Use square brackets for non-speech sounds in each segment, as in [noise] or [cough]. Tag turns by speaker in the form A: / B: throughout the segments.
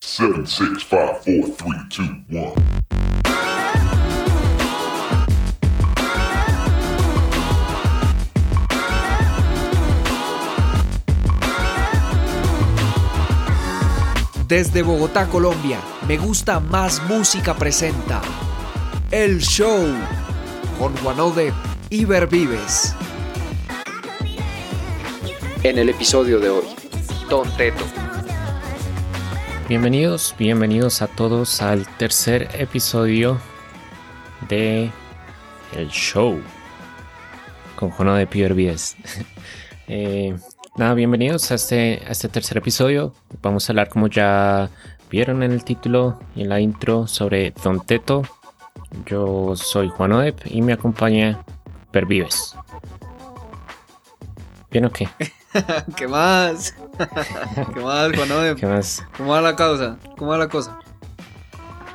A: Seven, six, five, four, three, two, one.
B: Desde Bogotá, Colombia, Me Gusta Más Música presenta El Show con Juanode y Vives. En el episodio de hoy, Don Teto.
C: Bienvenidos, bienvenidos a todos al tercer episodio de El Show con Juanode y Vives. eh, Nada, bienvenidos a este, a este tercer episodio. Vamos a hablar, como ya vieron en el título y en la intro, sobre Don Teto. Yo soy Juan Odep y me acompaña Pervives. ¿Bien o qué? [laughs] [laughs]
D: ¿Qué más? [laughs] ¿Qué más, Juan Odep?
C: ¿Qué más?
D: ¿Cómo va la causa? ¿Cómo va la cosa?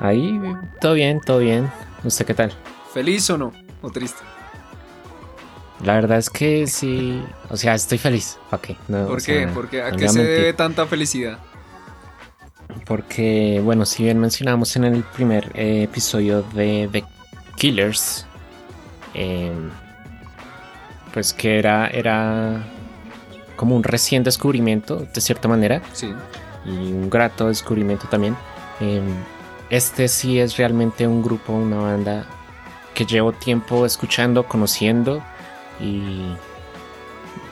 C: Ahí, todo bien, todo bien. ¿Usted qué tal?
D: ¿Feliz o no? ¿O triste?
C: La verdad es que sí, o sea, estoy feliz. ¿Para qué?
D: ¿Por qué? ¿A qué se debe tanta felicidad?
C: Porque, bueno, si bien mencionamos en el primer eh, episodio de The Killers, em, pues que era, era como un recién descubrimiento, de cierta manera.
D: Sí.
C: Y un grato descubrimiento también. Em, este sí es realmente un grupo, una banda que llevo tiempo escuchando, conociendo y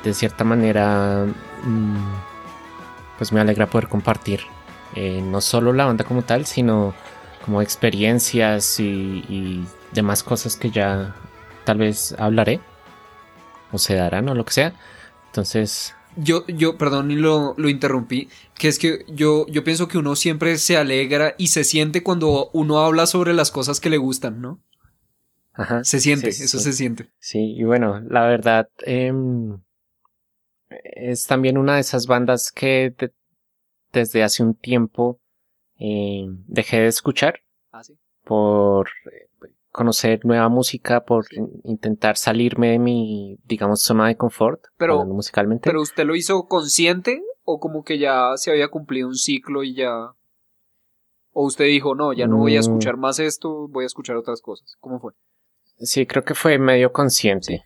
C: de cierta manera mm, pues me alegra poder compartir eh, no solo la banda como tal sino como experiencias y, demás cosas que ya tal vez hablaré o se darán o lo que sea entonces
D: yo, yo, perdón, y lo, lo, interrumpí, que es que yo, yo pienso que uno siempre se alegra y se siente cuando uno habla sobre las cosas que le gustan, ¿no? Se siente, eso se siente.
C: Sí, y bueno, la verdad em, es también una de esas bandas que desde hace un tiempo em, dejé de escuchar.
D: Ah,
C: por eh, conocer nueva música, por intentar salirme de mi, digamos, zona de confort.
D: Pero,
C: musicalmente.
D: ¿Pero usted lo hizo consciente o como que ya se había cumplido un ciclo y ya... ¿O usted dijo, no, ya no voy a mm. escuchar más esto, voy a escuchar otras cosas? ¿Cómo fue?
C: Sí, creo que fue medio consciente.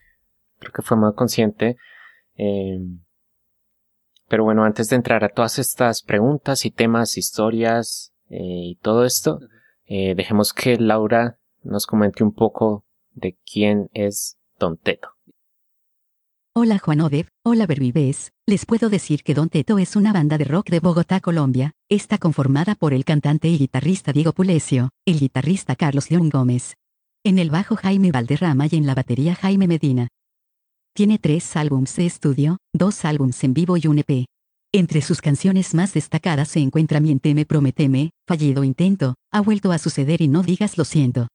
C: Creo que fue medio consciente. Em, pero bueno, antes de entrar a todas estas preguntas y temas, historias eh, y todo esto, eh, dejemos que Laura nos comente un poco de quién es Don Teto.
E: Hola Juan Odeb, hola Bervives, les puedo decir que Don Teto es una banda de rock de Bogotá, Colombia, está conformada por el cantante y guitarrista Diego Pulesio, el guitarrista Carlos León Gómez, en el bajo Jaime Valderrama y en la batería Jaime Medina. Tiene tres álbums de estudio, dos álbums en vivo y un EP. Entre sus canciones más destacadas se encuentra Mienteme Prometeme, Fallido Intento, Ha vuelto a suceder y No digas lo siento.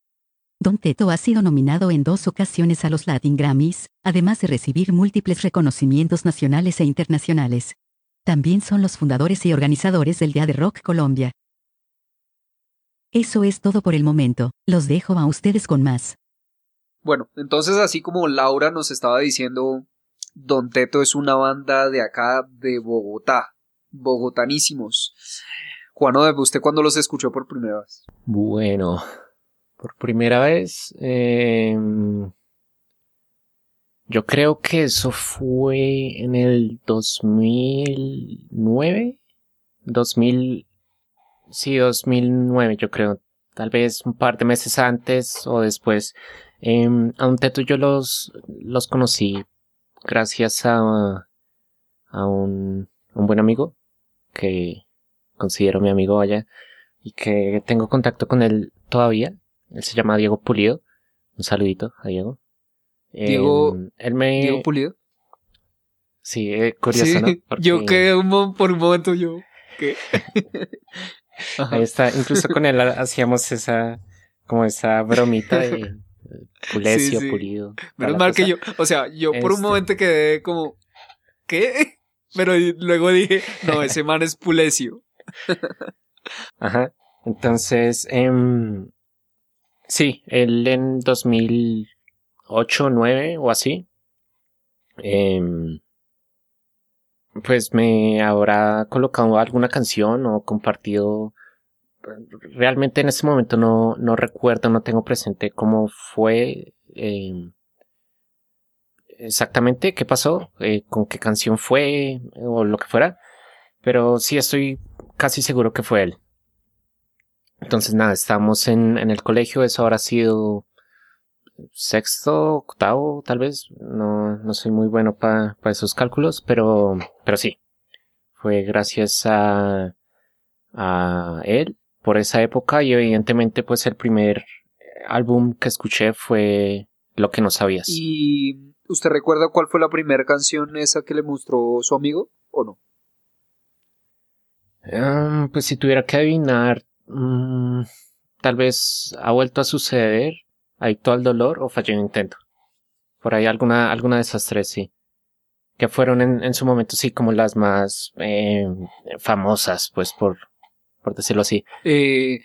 E: Don Teto ha sido nominado en dos ocasiones a los Latin Grammys, además de recibir múltiples reconocimientos nacionales e internacionales. También son los fundadores y organizadores del Día de Rock Colombia. Eso es todo por el momento, los dejo a ustedes con más.
D: Bueno, entonces así como Laura nos estaba diciendo, Don Teto es una banda de acá de Bogotá, bogotanísimos. Juan ¿usted cuándo los escuchó por primera vez?
C: Bueno, por primera vez, em, yo creo que eso fue en el 2009, 2000, Sí, 2009 yo creo. Tal vez un par de meses antes o después. Eh, a un teto yo los, los conocí gracias a, a un, un buen amigo que considero mi amigo allá y que tengo contacto con él todavía. Él se llama Diego Pulido. Un saludito a Diego.
D: Diego, em, él me... Diego Pulido.
C: Sí, eh, curioso, ¿no? [laughs]
D: Yo quedé un, por un momento yo. ¿Qué? [laughs]
C: Ahí está, incluso con él hacíamos esa, como esa bromita de [laughs] Pulesio, Pulido.
D: Menos mal que yo, o sea, yo por un este. momento quedé como, ¿qué? Pero luego dije, no, ese man es Pulesio.
C: Ajá. Entonces, eh, sí, él en 2008, 9 o así, eh, pues me habrá colocado alguna canción o compartido. Realmente en este momento no, no recuerdo, no tengo presente cómo fue eh, exactamente qué pasó, eh, con qué canción fue o lo que fuera, pero sí estoy casi seguro que fue él. Entonces nada, estamos en, en el colegio, eso habrá sido sexto, octavo, tal vez. No, no soy muy bueno para esos cálculos, pero, pero sí. Fue gracias a, a él por esa época y evidentemente pues el primer álbum que escuché fue Lo que no sabías.
D: ¿Y usted recuerda cuál fue la primera canción esa que le mostró su amigo o no?
C: Um, pues si tuviera que adivinar, um, tal vez ha vuelto a suceder Adicto al dolor o Falló en intento. Por ahí alguna, alguna de esas tres, sí. Que fueron en, en su momento, sí, como las más eh, famosas, pues, por, por decirlo así.
D: Eh,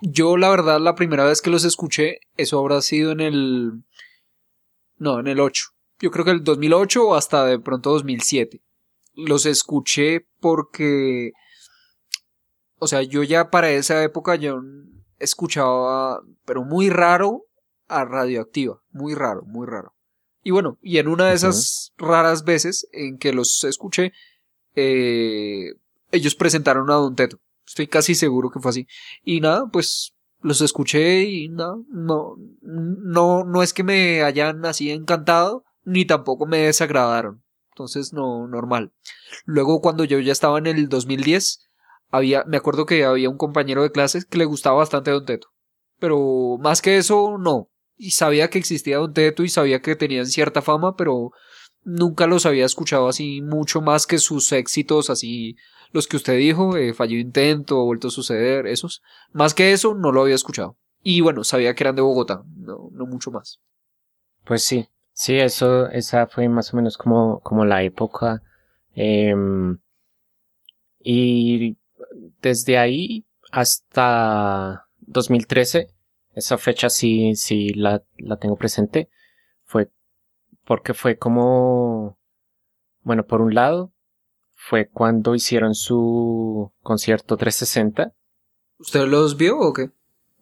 D: yo, la verdad, la primera vez que los escuché, eso habrá sido en el... No, en el 8. Yo creo que el 2008 o hasta de pronto 2007. Los escuché porque... O sea, yo ya para esa época yo escuchaba, pero muy raro, a Radioactiva. Muy raro, muy raro. Y bueno, y en una de esas raras veces en que los escuché, eh, ellos presentaron a Don Teto. Estoy casi seguro que fue así. Y nada, pues los escuché y nada, no, no, no es que me hayan así encantado, ni tampoco me desagradaron. Entonces, no, normal. Luego, cuando yo ya estaba en el 2010, había, me acuerdo que había un compañero de clases que le gustaba bastante Don Teto. Pero más que eso, no y sabía que existía Don Teto y sabía que tenían cierta fama, pero nunca los había escuchado así mucho más que sus éxitos, así los que usted dijo, eh, falló intento, vuelto a suceder, esos. Más que eso, no lo había escuchado. Y bueno, sabía que eran de Bogotá, no, no mucho más.
C: Pues sí, sí, eso, esa fue más o menos como, como la época. Em, y desde ahí hasta 2013 esa fecha sí, sí la, la tengo presente. Fue porque fue como, bueno, por un lado, fue cuando hicieron su concierto 360.
D: ¿Usted los vio o qué?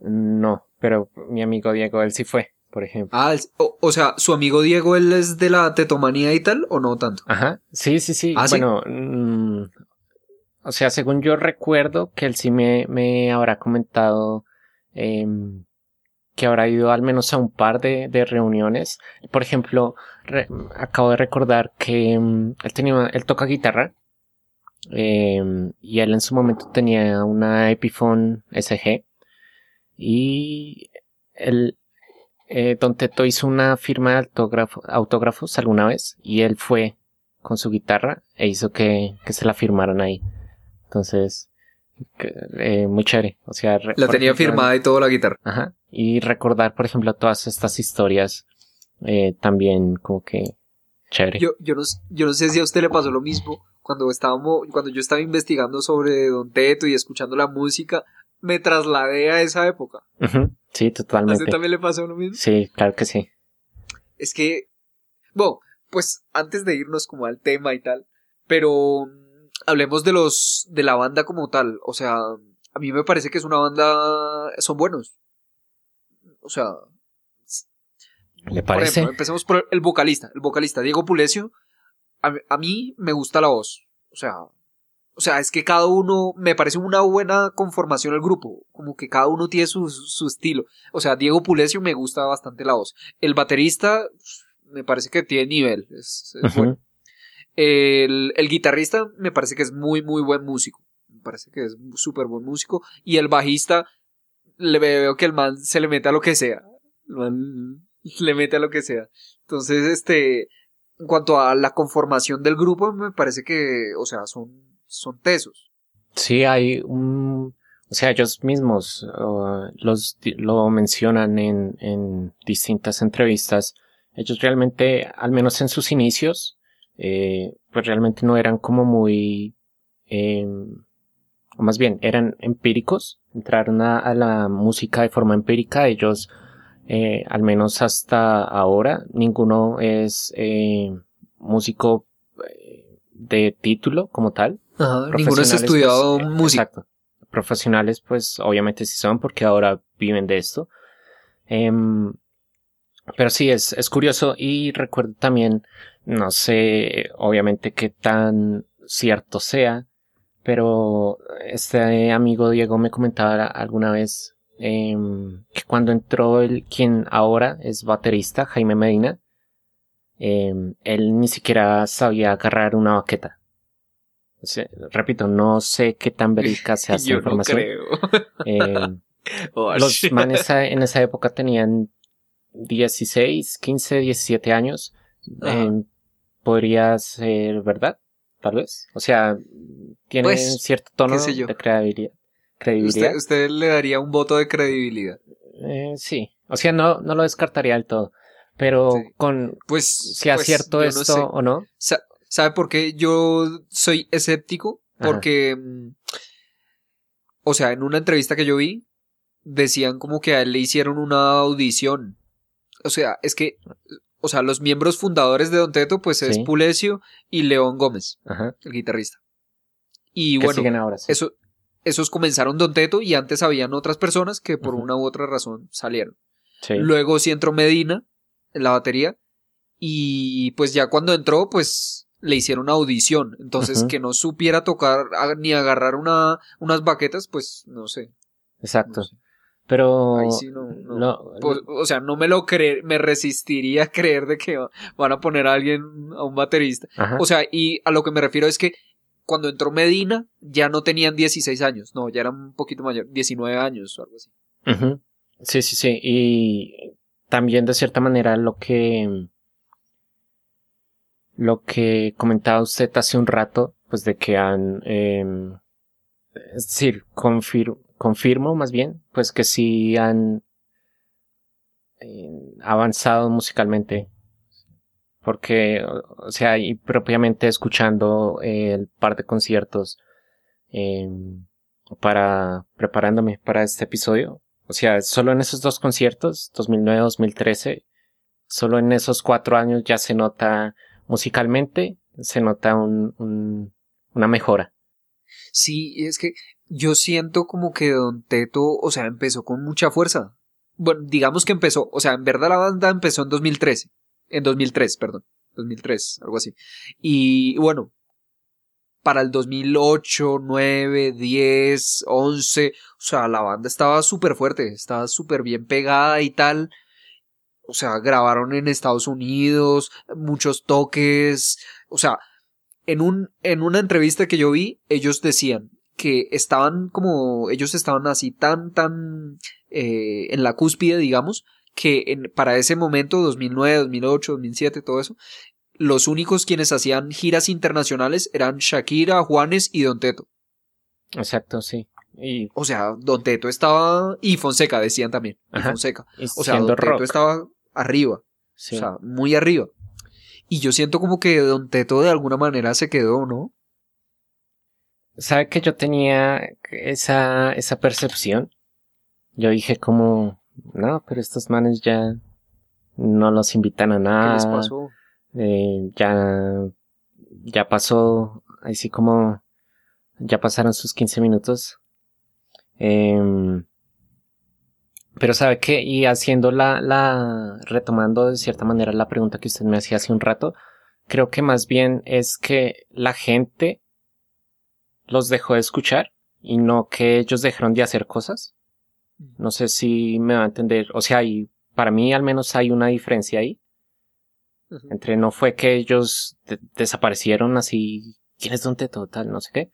C: No, pero mi amigo Diego, él sí fue, por ejemplo.
D: Ah, o, sea, ¿su amigo Diego, él es de la tetomanía y tal, o no tanto?
C: Ajá, sí, sí, sí.
D: ¿Ah,
C: bueno, mm, o sea, según yo recuerdo que él sí me, me habrá comentado eh, que habrá ido al menos a un par de, de reuniones. Por ejemplo, acabo de recordar que mm, él tenía, él toca guitarra. Em, y él en su momento tenía una Epiphone SG. Y él, eh, Don Teto hizo una firma de autógrafos alguna vez. Y él fue con su guitarra e hizo que, que se la firmaran ahí. Entonces, eh, muy chévere. O sea,
D: la tenía firmada y todo la guitarra.
C: Ajá. Y recordar, por ejemplo, todas estas historias eh, también como que chévere.
D: Yo, yo, no, yo no sé si a usted le pasó lo mismo. Cuando estábamos, cuando yo estaba investigando sobre Don Teto y escuchando la música, me trasladé a esa época.
C: Sí, totalmente.
D: ¿A usted también le pasó lo mismo?
C: Sí, claro que sí.
D: Es que, bueno, pues antes de irnos como al tema y tal, pero hablemos de los de la banda como tal. O sea, a mí me parece que es una banda. Son buenos. O sea.
C: ¿Le parece?
D: Por empecemos por el vocalista. El vocalista, Diego Pulecio. A, mí me gusta la voz. O sea. O sea, es que cada uno me parece una buena conformación el grupo. Como que cada uno tiene su, su estilo. O sea, Diego Pulecio me gusta bastante la voz. El baterista me parece que tiene nivel. Es, bueno. El, el, guitarrista me parece que es muy, muy buen músico. Me parece que es súper buen músico. Y el bajista, le veo que el man se le mete a lo que sea. El man [laughs] le mete a lo que sea. Entonces, este, en cuanto a la conformación del grupo, me parece que, o sea, son, son tesos.
C: Sí, hay un, o sea, ellos mismos los, lo mencionan en, en distintas entrevistas. Ellos realmente, al menos en sus inicios, eh, pues realmente no eran como muy, eh, o más bien eran empíricos, entraron a, la música de forma empírica, ellos, eh, al menos hasta ahora, ninguno es eh, músico de título como tal.
D: Ajá, ninguno estudiado
C: pues, eh,
D: música.
C: Exacto. Profesionales, pues obviamente sí son porque ahora viven de esto. Em, pero sí, es, es curioso y recuerdo también, no sé, obviamente qué tan cierto sea, pero este amigo Diego me comentaba alguna vez em, que cuando entró el quien ahora es baterista, Jaime Medina, em, él ni siquiera sabía agarrar una baqueta. O sea, repito, no sé qué tan verídica sea [laughs] esta
D: Yo no
C: información.
D: creo. [laughs]
C: Em, [laughs]
D: Oh,
C: los manes en esa época tenían 16, 15, 17 años. Podría ser verdad, tal vez. O sea, tiene
D: Pues,
C: cierto tono de credibilidad. credibilidad.
D: Usted, usted le daría un voto de credibilidad.
C: Eh, sí. O sea, no, no lo descartaría del todo. Pero
D: Sí.
C: con
D: Pues.
C: si es
D: pues, no
C: esto
D: sé.
C: o no.
D: Sa- ¿Sabe por qué yo soy escéptico? Porque, mm, o sea, en una entrevista que yo vi, decían como que a él le hicieron una audición. O sea, es que, o sea, los miembros fundadores de Don Teto, pues es
C: Sí.
D: Pulecio y León Gómez,
C: Ajá.
D: el guitarrista. Y
C: que
D: bueno,
C: siguen ahora. sí.
D: eso, esos comenzaron Don Teto y antes habían otras personas que por una u otra razón salieron.
C: Sí.
D: Luego sí entró Medina en la batería. Y pues ya cuando entró, pues le hicieron audición. Entonces, que no supiera tocar ni agarrar una, unas baquetas, pues no sé.
C: Exacto.
D: no sé.
C: Pero
D: Ahí sí no. No.
C: no-
D: Pues, o sea, no me lo creer, me resistiría a creer de que van a poner a alguien, a un baterista.
C: ajá.
D: O sea, y a lo que me refiero es que cuando entró Medina, ya no tenían 16 años, no, ya eran un poquito mayor, 19 años o algo así.
C: Sí, sí, sí. Y también de cierta manera lo que lo que comentaba usted hace un rato, pues de que han em, es decir, confir- confirmo más bien, pues que sí han avanzado musicalmente. Porque, o sea, y propiamente escuchando eh, el par de conciertos em, para preparándome para este episodio, o sea, solo en esos dos conciertos, 2009-2013, solo en esos cuatro años ya se nota musicalmente, se nota un, un- una mejora.
D: Sí, es que yo siento como que Don Teto, o sea, empezó con mucha fuerza. Bueno, digamos que empezó, o sea, en verdad la banda empezó en 2013, en 2003, perdón, 2003, algo así. Y bueno, para el 2008, 9, 10, 11, o sea, la banda estaba súper fuerte, estaba súper bien pegada y tal. O sea, grabaron en Estados Unidos, muchos toques, o sea, en un, en una entrevista que yo vi, ellos decían que estaban como, ellos estaban así tan, tan, eh, en la cúspide, digamos, que en, para ese momento, 2009, 2008, 2007, todo eso, los únicos quienes hacían giras internacionales eran Shakira, Juanes y Don Teto.
C: Exacto, sí. Y,
D: O sea, Don Teto estaba, y Fonseca decían también, y. Fonseca.
C: y
D: O sea, Don Teto estaba arriba,
C: sí.
D: o sea, muy arriba. Y yo siento como que Don Teto de alguna manera se quedó, ¿no?
C: ¿Sabe que yo tenía esa, esa percepción? Yo dije como, no, pero estos manes ya no los invitan a
D: ¿Qué
C: nada.
D: les pasó?
C: eh, ya, ya pasó, así como, ya pasaron sus 15 minutos. Em, pero sabe que, y haciendo la, la, retomando de cierta manera la pregunta que usted me hacía hace un rato, creo que más bien es que la gente los dejó de escuchar y no que ellos dejaron de hacer cosas. No sé si me va a entender. O sea, y para mí al menos hay una diferencia ahí. Entre no fue que ellos de- desaparecieron así, ¿quién es Don Teto? Tal, no sé qué.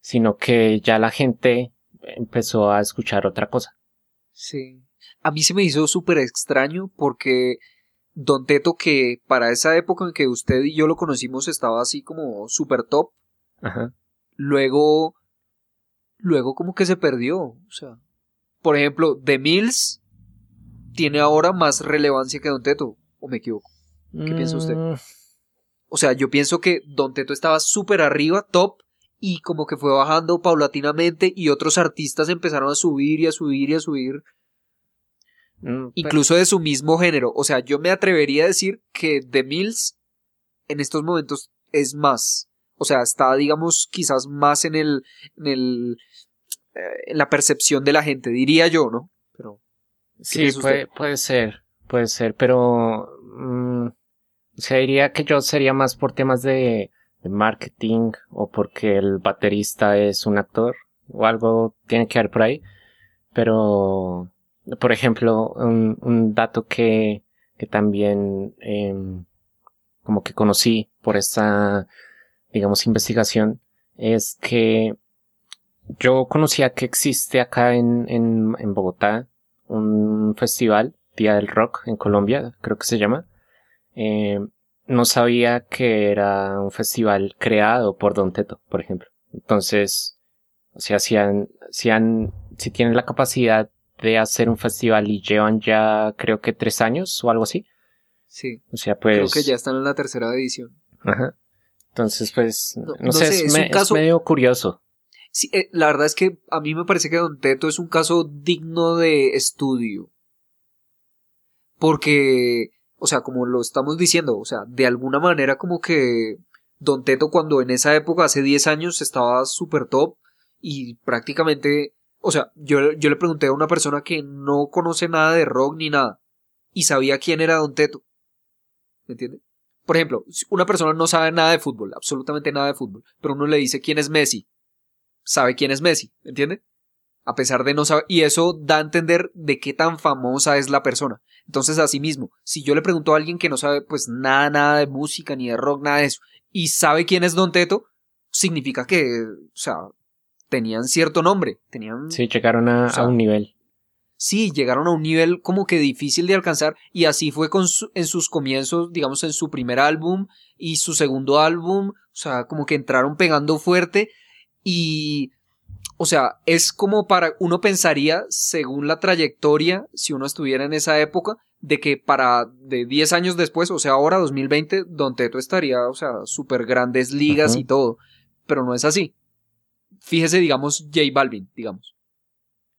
C: Sino que ya la gente empezó a escuchar otra cosa.
D: Sí. A mí se me hizo súper extraño porque Don Teto, que para esa época en que usted y yo lo conocimos estaba así como súper top,
C: Ajá.
D: Luego, luego como que se perdió. O sea, por ejemplo, The Mills tiene ahora más relevancia que Don Teto, o me equivoco. ¿Qué piensa usted?
C: Mm,
D: O sea, yo pienso que Don Teto estaba súper arriba, top, y como que fue bajando paulatinamente y otros artistas empezaron a subir y a subir y a subir,
C: mm,
D: incluso de su mismo género. O sea, yo me atrevería a decir que The Mills en estos momentos es más, O sea, está, digamos, quizás más en el, en el, eh, en la percepción de la gente, diría yo, ¿no? Pero,
C: Sí, puede, puede ser, puede ser, pero mm, o sea, diría que yo sería más por temas de, de marketing o porque el baterista es un actor o algo tiene que ver por ahí. Pero, por ejemplo, un, un dato que, que también em, como que conocí por esta, digamos, investigación es que yo conocía que existe acá en, en, en Bogotá un festival, Día del Rock en Colombia, creo que se llama. Eh, no sabía que era un festival creado por Don Teto, por ejemplo. Entonces, o sea, si han, si han, si tienen la capacidad de hacer un festival y llevan ya creo que tres años o algo así.
D: Sí,
C: O sea, pues.
D: creo que ya están en la tercera edición.
C: Ajá. Entonces, pues,
D: No-
C: sé,
D: sé,
C: es,
D: es
C: me-
D: caso-
C: es medio curioso.
D: Sí, eh, la verdad es que a mí me parece que Don Teto es un caso digno de estudio. Porque, o sea, como lo estamos diciendo, o sea, de alguna manera como que Don Teto cuando en esa época, hace 10 años, estaba súper top y prácticamente, o sea, yo, yo le pregunté a una persona que no conoce nada de rock ni nada y sabía quién era Don Teto. ¿Me entiende? Por ejemplo, una persona no sabe nada de fútbol, absolutamente nada de fútbol, pero uno le dice quién es Messi sabe quién es Messi, ¿entiende? A pesar de no saber, y eso da a entender de qué tan famosa es la persona. Entonces, asimismo, si yo le pregunto a alguien que no sabe, pues nada, nada de música, ni de rock, nada de eso, y sabe quién es Don Teto, significa que, o sea, tenían cierto nombre, tenían,
C: Sí, llegaron a,
D: O sea,
C: a un nivel.
D: Sí, llegaron a un nivel como que difícil de alcanzar, y así fue con su- en sus comienzos, digamos, en su primer álbum y su segundo álbum, o sea, como que entraron pegando fuerte, y, o sea, es como para, uno pensaría, según la trayectoria, si uno estuviera en esa época, de que para de 10 años después, o sea, ahora 2020, Don Teto estaría, o sea, súper grandes ligas y todo, pero no es así. Fíjese, digamos, J Balvin, digamos.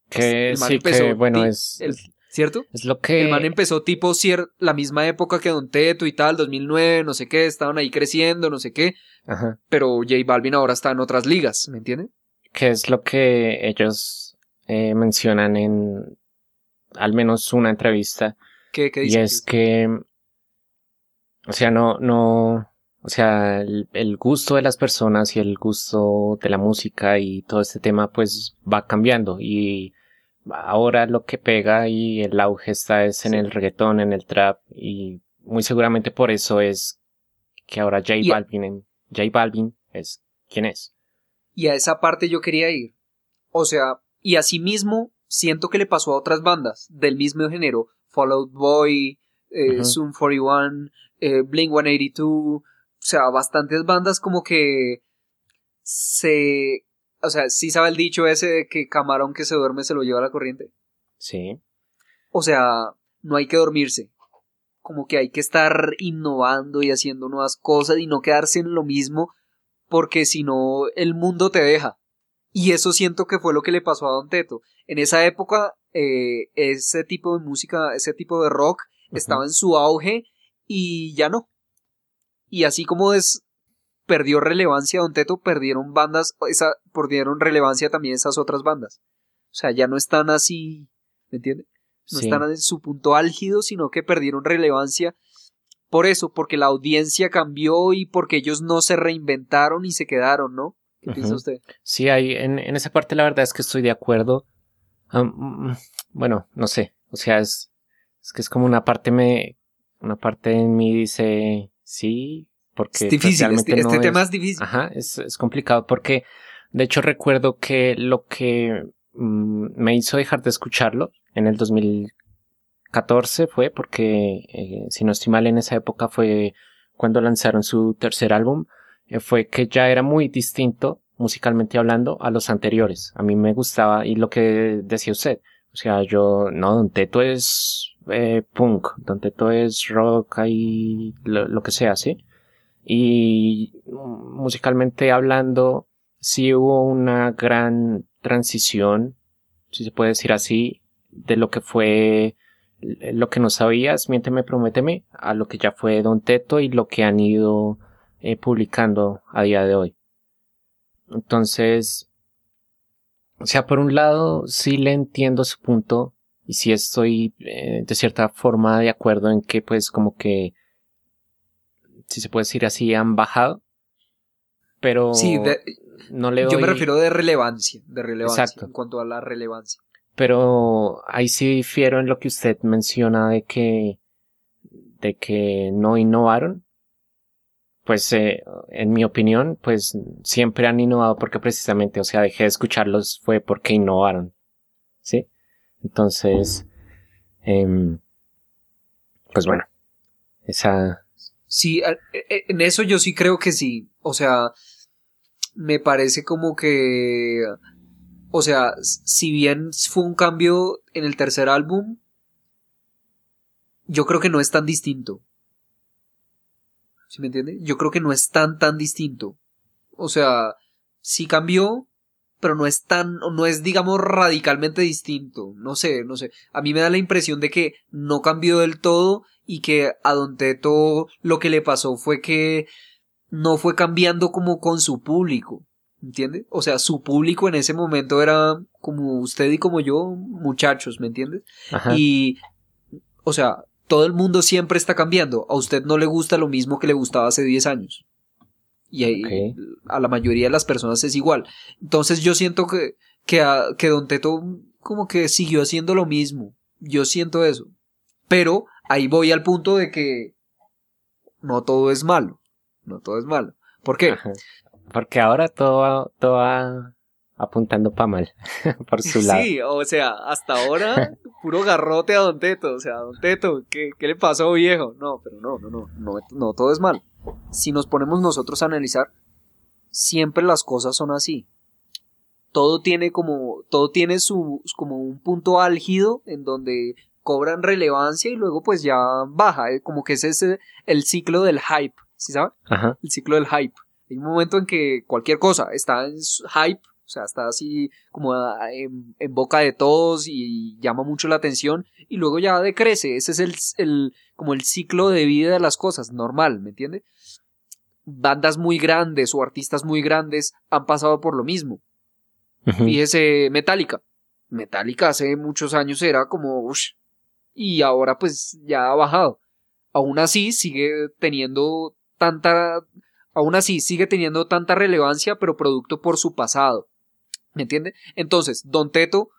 C: Que
D: el man
C: sí,
D: empezó
C: que bueno, es,
D: el- ¿Cierto?
C: es lo que...
D: El man empezó tipo la misma época que Don Teto y tal, 2009, no sé qué, estaban ahí creciendo, no sé qué,
C: Ajá.
D: pero J Balvin ahora está en otras ligas, ¿me entienden?
C: que es lo que ellos eh, mencionan en al menos una entrevista
D: ¿Qué, qué
C: y
D: dicen?
C: es que o sea no no o sea el, el gusto de las personas y el gusto de la música y todo este tema pues va cambiando y ahora lo que pega y el auge está es en el reggaetón en el trap y muy seguramente por eso es que ahora J Balvin en- J Balvin es quien es
D: Y a esa parte yo quería ir. O sea, y asimismo siento que le pasó a otras bandas del mismo género. Fall Out Boy, eh. Zoom 41, eh, Blink 182. O sea, bastantes bandas como que se... O sea, sí sabe el dicho ese de que camarón que se duerme se lo lleva la corriente.
C: sí
D: O sea, no hay que dormirse. Como que hay que estar innovando y haciendo nuevas cosas y no quedarse en lo mismo porque si no el mundo te deja. Y eso siento que fue lo que le pasó a Don Teto. En esa época, eh, ese tipo de música, ese tipo de rock estaba en su auge y ya no. Y así como es, perdió relevancia Don Teto, perdieron bandas, esa, perdieron relevancia también esas otras bandas. O sea, ya no están así, ¿me entiendes? No
C: Sí.
D: están en su punto álgido, sino que perdieron relevancia por eso, porque la audiencia cambió y porque ellos no se reinventaron y se quedaron, ¿no? ¿Qué piensa usted?
C: Sí, hay, en, en esa parte la verdad es que estoy de acuerdo. Mm, bueno, no sé. O sea, es, es que es como una parte me, una parte en mí dice sí, porque
D: Es
C: pues,
D: difícil, este,
C: no
D: este tema
C: es-
D: es difícil.
C: Ajá, es, es complicado porque de hecho recuerdo que lo que mm, me hizo dejar de escucharlo en el 2014 fue porque, eh, si no estoy mal, en esa época fue cuando lanzaron su tercer álbum, eh, fue que ya era muy distinto musicalmente hablando a los anteriores. A mí me gustaba y lo que decía usted, o sea, yo, no, Don Teto es eh, punk, Don Teto es rock y lo, lo que sea, ¿sí? Y musicalmente hablando, sí hubo una gran transición, si se puede decir así, de lo que fue lo que no sabías, miénteme, prométeme, a lo que ya fue Don Teto y lo que han ido eh, publicando a día de hoy. Entonces, o sea, por un lado, sí le entiendo su punto y sí estoy eh, de cierta forma de acuerdo en que pues como que, si se puede decir así, han bajado. Pero
D: Sí, de-
C: no le doy...
D: yo me refiero de relevancia, de relevancia,
C: Exacto.
D: en cuanto a la relevancia.
C: Pero ahí sí difiero en lo que usted menciona de que, de que no innovaron. Pues eh, en mi opinión, pues siempre han innovado porque precisamente, o sea, dejé de escucharlos fue porque innovaron. ¿Sí? Entonces, em, pues bueno, esa,
D: Sí, a- e- en eso yo sí creo que sí. O sea, me parece como que, o sea, si bien fue un cambio en el tercer álbum, yo creo que no es tan distinto. ¿Sí me entiende? Yo creo que no es tan tan distinto. O sea, sí cambió, pero no es tan, no es digamos radicalmente distinto. No sé, no sé. A mí me da la impresión de que no cambió del todo y que a Don Teto lo que le pasó fue que no fue cambiando como con su público. ¿Entiende? O sea, su público en ese momento era como usted y como yo, muchachos, ¿me entiendes?
C: ajá,
D: Y, o sea, todo el mundo siempre está cambiando. A usted no le gusta lo mismo que le gustaba hace 10 años. Y ahí, a la mayoría de las personas es igual. Entonces yo siento que, que, a- que Don Teto como que siguió haciendo lo mismo. Yo siento eso. Pero ahí voy al punto de que no todo es malo. No todo es malo. ¿Por qué?
C: ajá. Porque ahora todo va, todo va apuntando para mal, [laughs] por su lado.
D: Sí, o sea, hasta ahora puro garrote a Don Teto, o sea, Don Teto, ¿qué, qué le pasó viejo? No, pero no, no, no, no, no, todo es mal. Si nos ponemos nosotros a analizar, siempre las cosas son así. Todo tiene como, todo tiene su, como un punto álgido en donde cobran relevancia y luego pues ya baja, eh, como que ese es el, el ciclo del hype, ¿sí sabe?
C: Ajá,
D: el ciclo del hype. Hay un momento en que cualquier cosa está en hype, o sea, está así como ah, en, en boca de todos y llama mucho la atención y luego ya decrece. Ese es el, el como el ciclo de vida de las cosas, normal, ¿me entiende? Bandas muy grandes o artistas muy grandes han pasado por lo mismo. Fíjese, Metallica. Metallica hace muchos años era como, y ahora pues ya ha bajado. Aún así sigue teniendo tanta, aún así sigue teniendo tanta relevancia, pero producto por su pasado. ¿Me entiende? Entonces, Don Teto,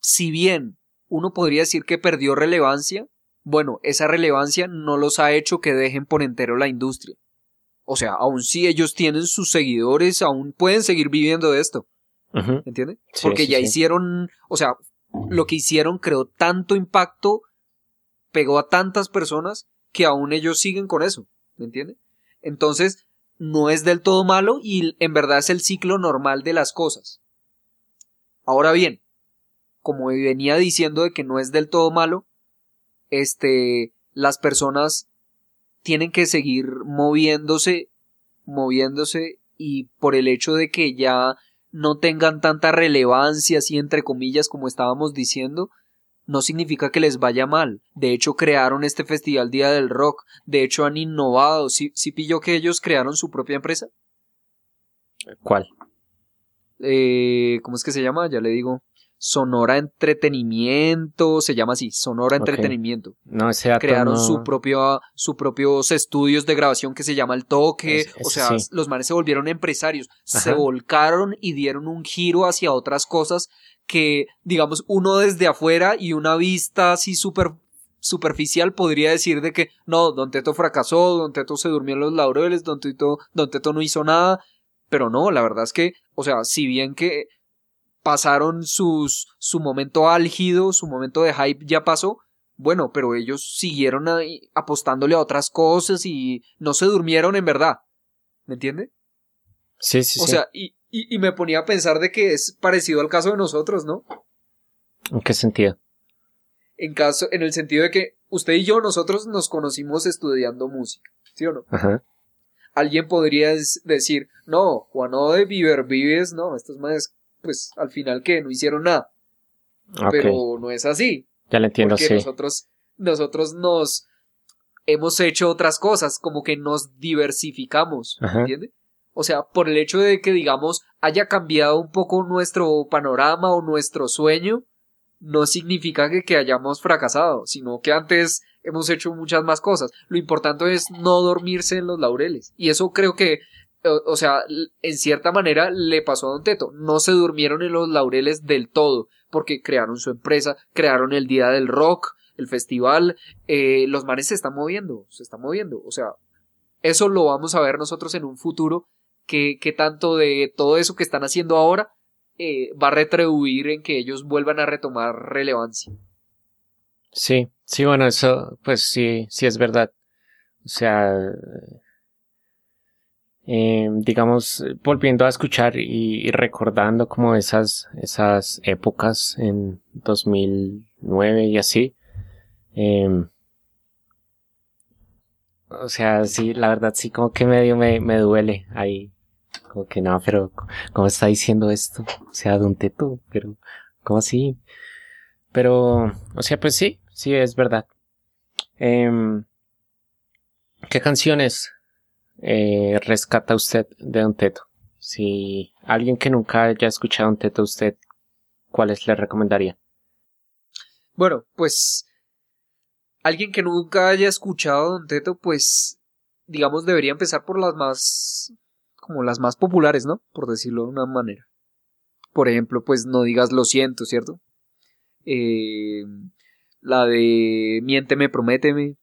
D: si bien uno podría decir que perdió relevancia, bueno, esa relevancia no los ha hecho que dejen por entero la industria. O sea, aún si ellos tienen sus seguidores, aún pueden seguir viviendo de esto. ¿Me entiende?
C: Sí,
D: Porque
C: sí,
D: ya
C: sí.
D: hicieron, o sea, lo que hicieron creó tanto impacto, pegó a tantas personas que aún ellos siguen con eso, ¿me entiende? Entonces, no es del todo malo y en verdad es el ciclo normal de las cosas. Ahora bien, como venía diciendo de que no es del todo malo, este, las personas tienen que seguir moviéndose, moviéndose y por el hecho de que ya no tengan tanta relevancia, así entre comillas, como estábamos diciendo, no significa que les vaya mal. De hecho, crearon este festival Día del Rock. De hecho, han innovado. ¿Sí, sí pilló que ellos crearon su propia empresa?
C: ¿Cuál?
D: Eh, ¿Cómo es que se llama? Ya le digo. Sonora Entretenimiento. Se llama así. Sonora. Entretenimiento.
C: No, ese dato
D: crearon
C: no-
D: su propio su propios estudios de grabación que se llama el toque
C: Es-
D: o sea
C: sí.
D: los manes se volvieron empresarios se volcaron y dieron un giro hacia otras cosas que digamos uno desde afuera y una vista así súper superficial podría decir de que no Don Teto fracasó Don Teto se durmió en los laureles Don Teto Don Teto no hizo nada pero no la verdad es que o sea si bien que pasaron sus su momento álgido su momento de hype ya pasó bueno, pero ellos siguieron ahí apostándole a otras cosas y no se durmieron en verdad. ¿Me entiende?
C: Sí, sí,
D: o
C: sí.
D: sea, y, y, y me ponía a pensar de que es parecido al caso de nosotros, ¿no?
C: ¿En qué sentido?
D: En caso, en el sentido de que usted y yo, nosotros nos conocimos estudiando música, ¿sí o no?
C: Ajá.
D: Alguien podría decir, no, Juano de Viver Vives, no, estos más, pues al final que no hicieron nada. Pero no es así.
C: ya le entiendo,
D: porque
C: sí.
D: nosotros, nosotros nos, hemos hecho otras cosas, como que nos diversificamos,
C: Ajá.
D: ¿entiende? O sea, por el hecho de que, digamos, haya cambiado un poco nuestro panorama o nuestro sueño, no significa que, que hayamos fracasado, sino que antes hemos hecho muchas más cosas. Lo importante es no dormirse en los laureles. Y eso creo que, o, sea, en cierta manera le pasó a Don Teto. No se durmieron en los laureles del todo, porque crearon su empresa, crearon el Día del Rock, el festival, eh, los manes se están moviendo, se están moviendo. O sea, eso lo vamos a ver nosotros en un futuro, que, que tanto de todo eso que están haciendo ahora eh, va a retribuir en que ellos vuelvan a retomar relevancia.
C: Sí, sí, bueno, eso pues sí, sí es verdad. O sea, eh, digamos, volviendo a escuchar y, recordando como esas, esas épocas en 2009 y así. eh, o sea, sí, la verdad sí como que medio me, me duele ahí. Como que no, pero ¿cómo está diciendo esto? O sea, Don Teto, pero ¿cómo así? Pero, o sea, pues sí, sí, es verdad. Em, ¿Qué canciones eh, rescata usted de Don Teto? Si alguien que nunca haya escuchado Don Teto, usted, ¿cuáles le recomendaría?
D: Bueno, pues alguien que nunca haya escuchado a Don Teto, pues digamos debería empezar por las más como las más populares, ¿no? Por decirlo de una manera. Por ejemplo, pues no digas lo siento, ¿cierto? Eh, la de Miénteme, prométeme.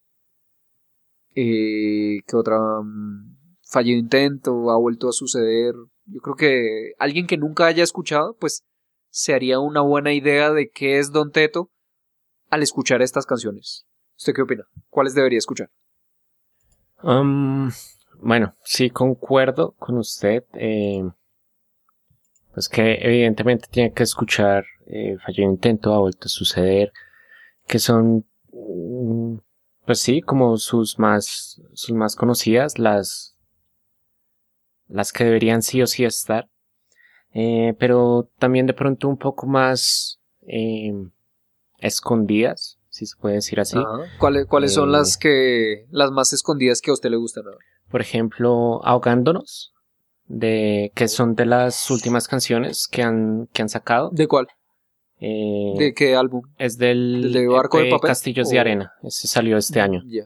D: Eh, ¿Qué otra? Mm, Fallido intento, ha vuelto a suceder. Yo creo que alguien que nunca haya escuchado, pues se haría una buena idea de qué es Don Teto al escuchar estas canciones. ¿Usted qué opina? ¿Cuáles debería escuchar?
C: Bueno, sí concuerdo con usted. eh, pues que evidentemente tiene que escuchar eh, Fallido Intento, ha vuelto a suceder, que son, pues sí, como sus más, sus más conocidas, las, las que deberían sí o sí estar. Eh, pero también de pronto un poco más eh, escondidas, si se puede decir así.
D: Ajá. ¿Cuáles, cuáles son
C: Eh.
D: las que las más escondidas que a usted le gustan?
C: Por ejemplo, Ahogándonos, de, que son de las últimas canciones que han, que han sacado.
D: ¿De cuál?
C: Eh,
D: ¿De qué álbum?
C: es del
D: ¿Del de Barco de
C: EP
D: Papel?
C: Castillos de
D: ¿O-
C: Arena. Ese salió este año.
D: Ya.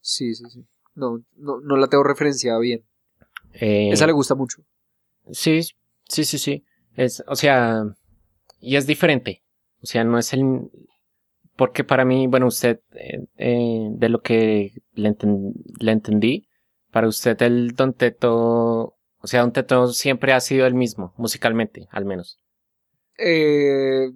D: Sí, sí, sí. No, no, no la tengo referenciada bien.
C: Eh,
D: Esa le gusta mucho.
C: Sí, sí, sí, sí. Es, o sea, y es diferente. O sea, no es el... Porque para mí, bueno, usted, eh, eh, de lo que le, enten- le entendí, para usted el Don Teto, o sea, Don Teto siempre ha sido el mismo, musicalmente, al menos.
D: Eh,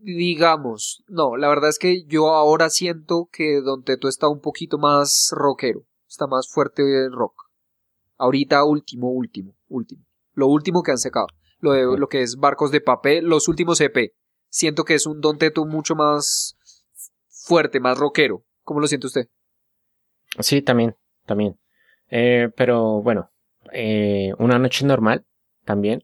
D: digamos, no, la verdad es que yo ahora siento que Don Teto está un poquito más rockero, está más fuerte el rock. Ahorita último, último, último. Lo último que han sacado, lo de lo que es Barcos de Papel, los últimos EP. Siento que es un Don Teto mucho más fuerte, más rockero. ¿Cómo lo siente usted?
C: Sí, también, también. Eh, pero bueno, eh, Una Noche Normal, también.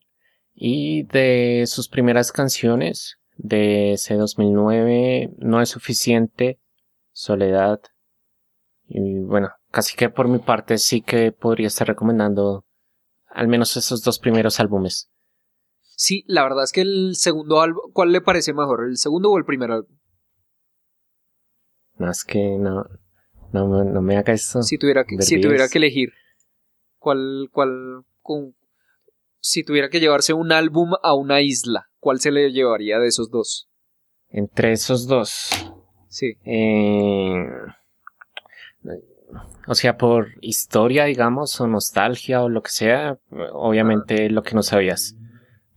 C: Y de sus primeras canciones, de ese 2009, No es suficiente, Soledad. Y bueno, casi que por mi parte sí que podría estar recomendando al menos esos dos primeros álbumes.
D: Sí, la verdad es que el segundo álbum, ¿cuál le parece mejor? ¿El segundo o el primer álbum?
C: Más que no, no, me- no me haga esto.
D: Si tuviera que, si tuviera que elegir, ¿cuál, cuál, con- si tuviera que llevarse un álbum a una isla, ¿cuál se le llevaría de esos dos?
C: Entre esos dos.
D: Sí.
C: Eh, o sea, por historia, digamos, o nostalgia o lo que sea, obviamente lo que no sabías.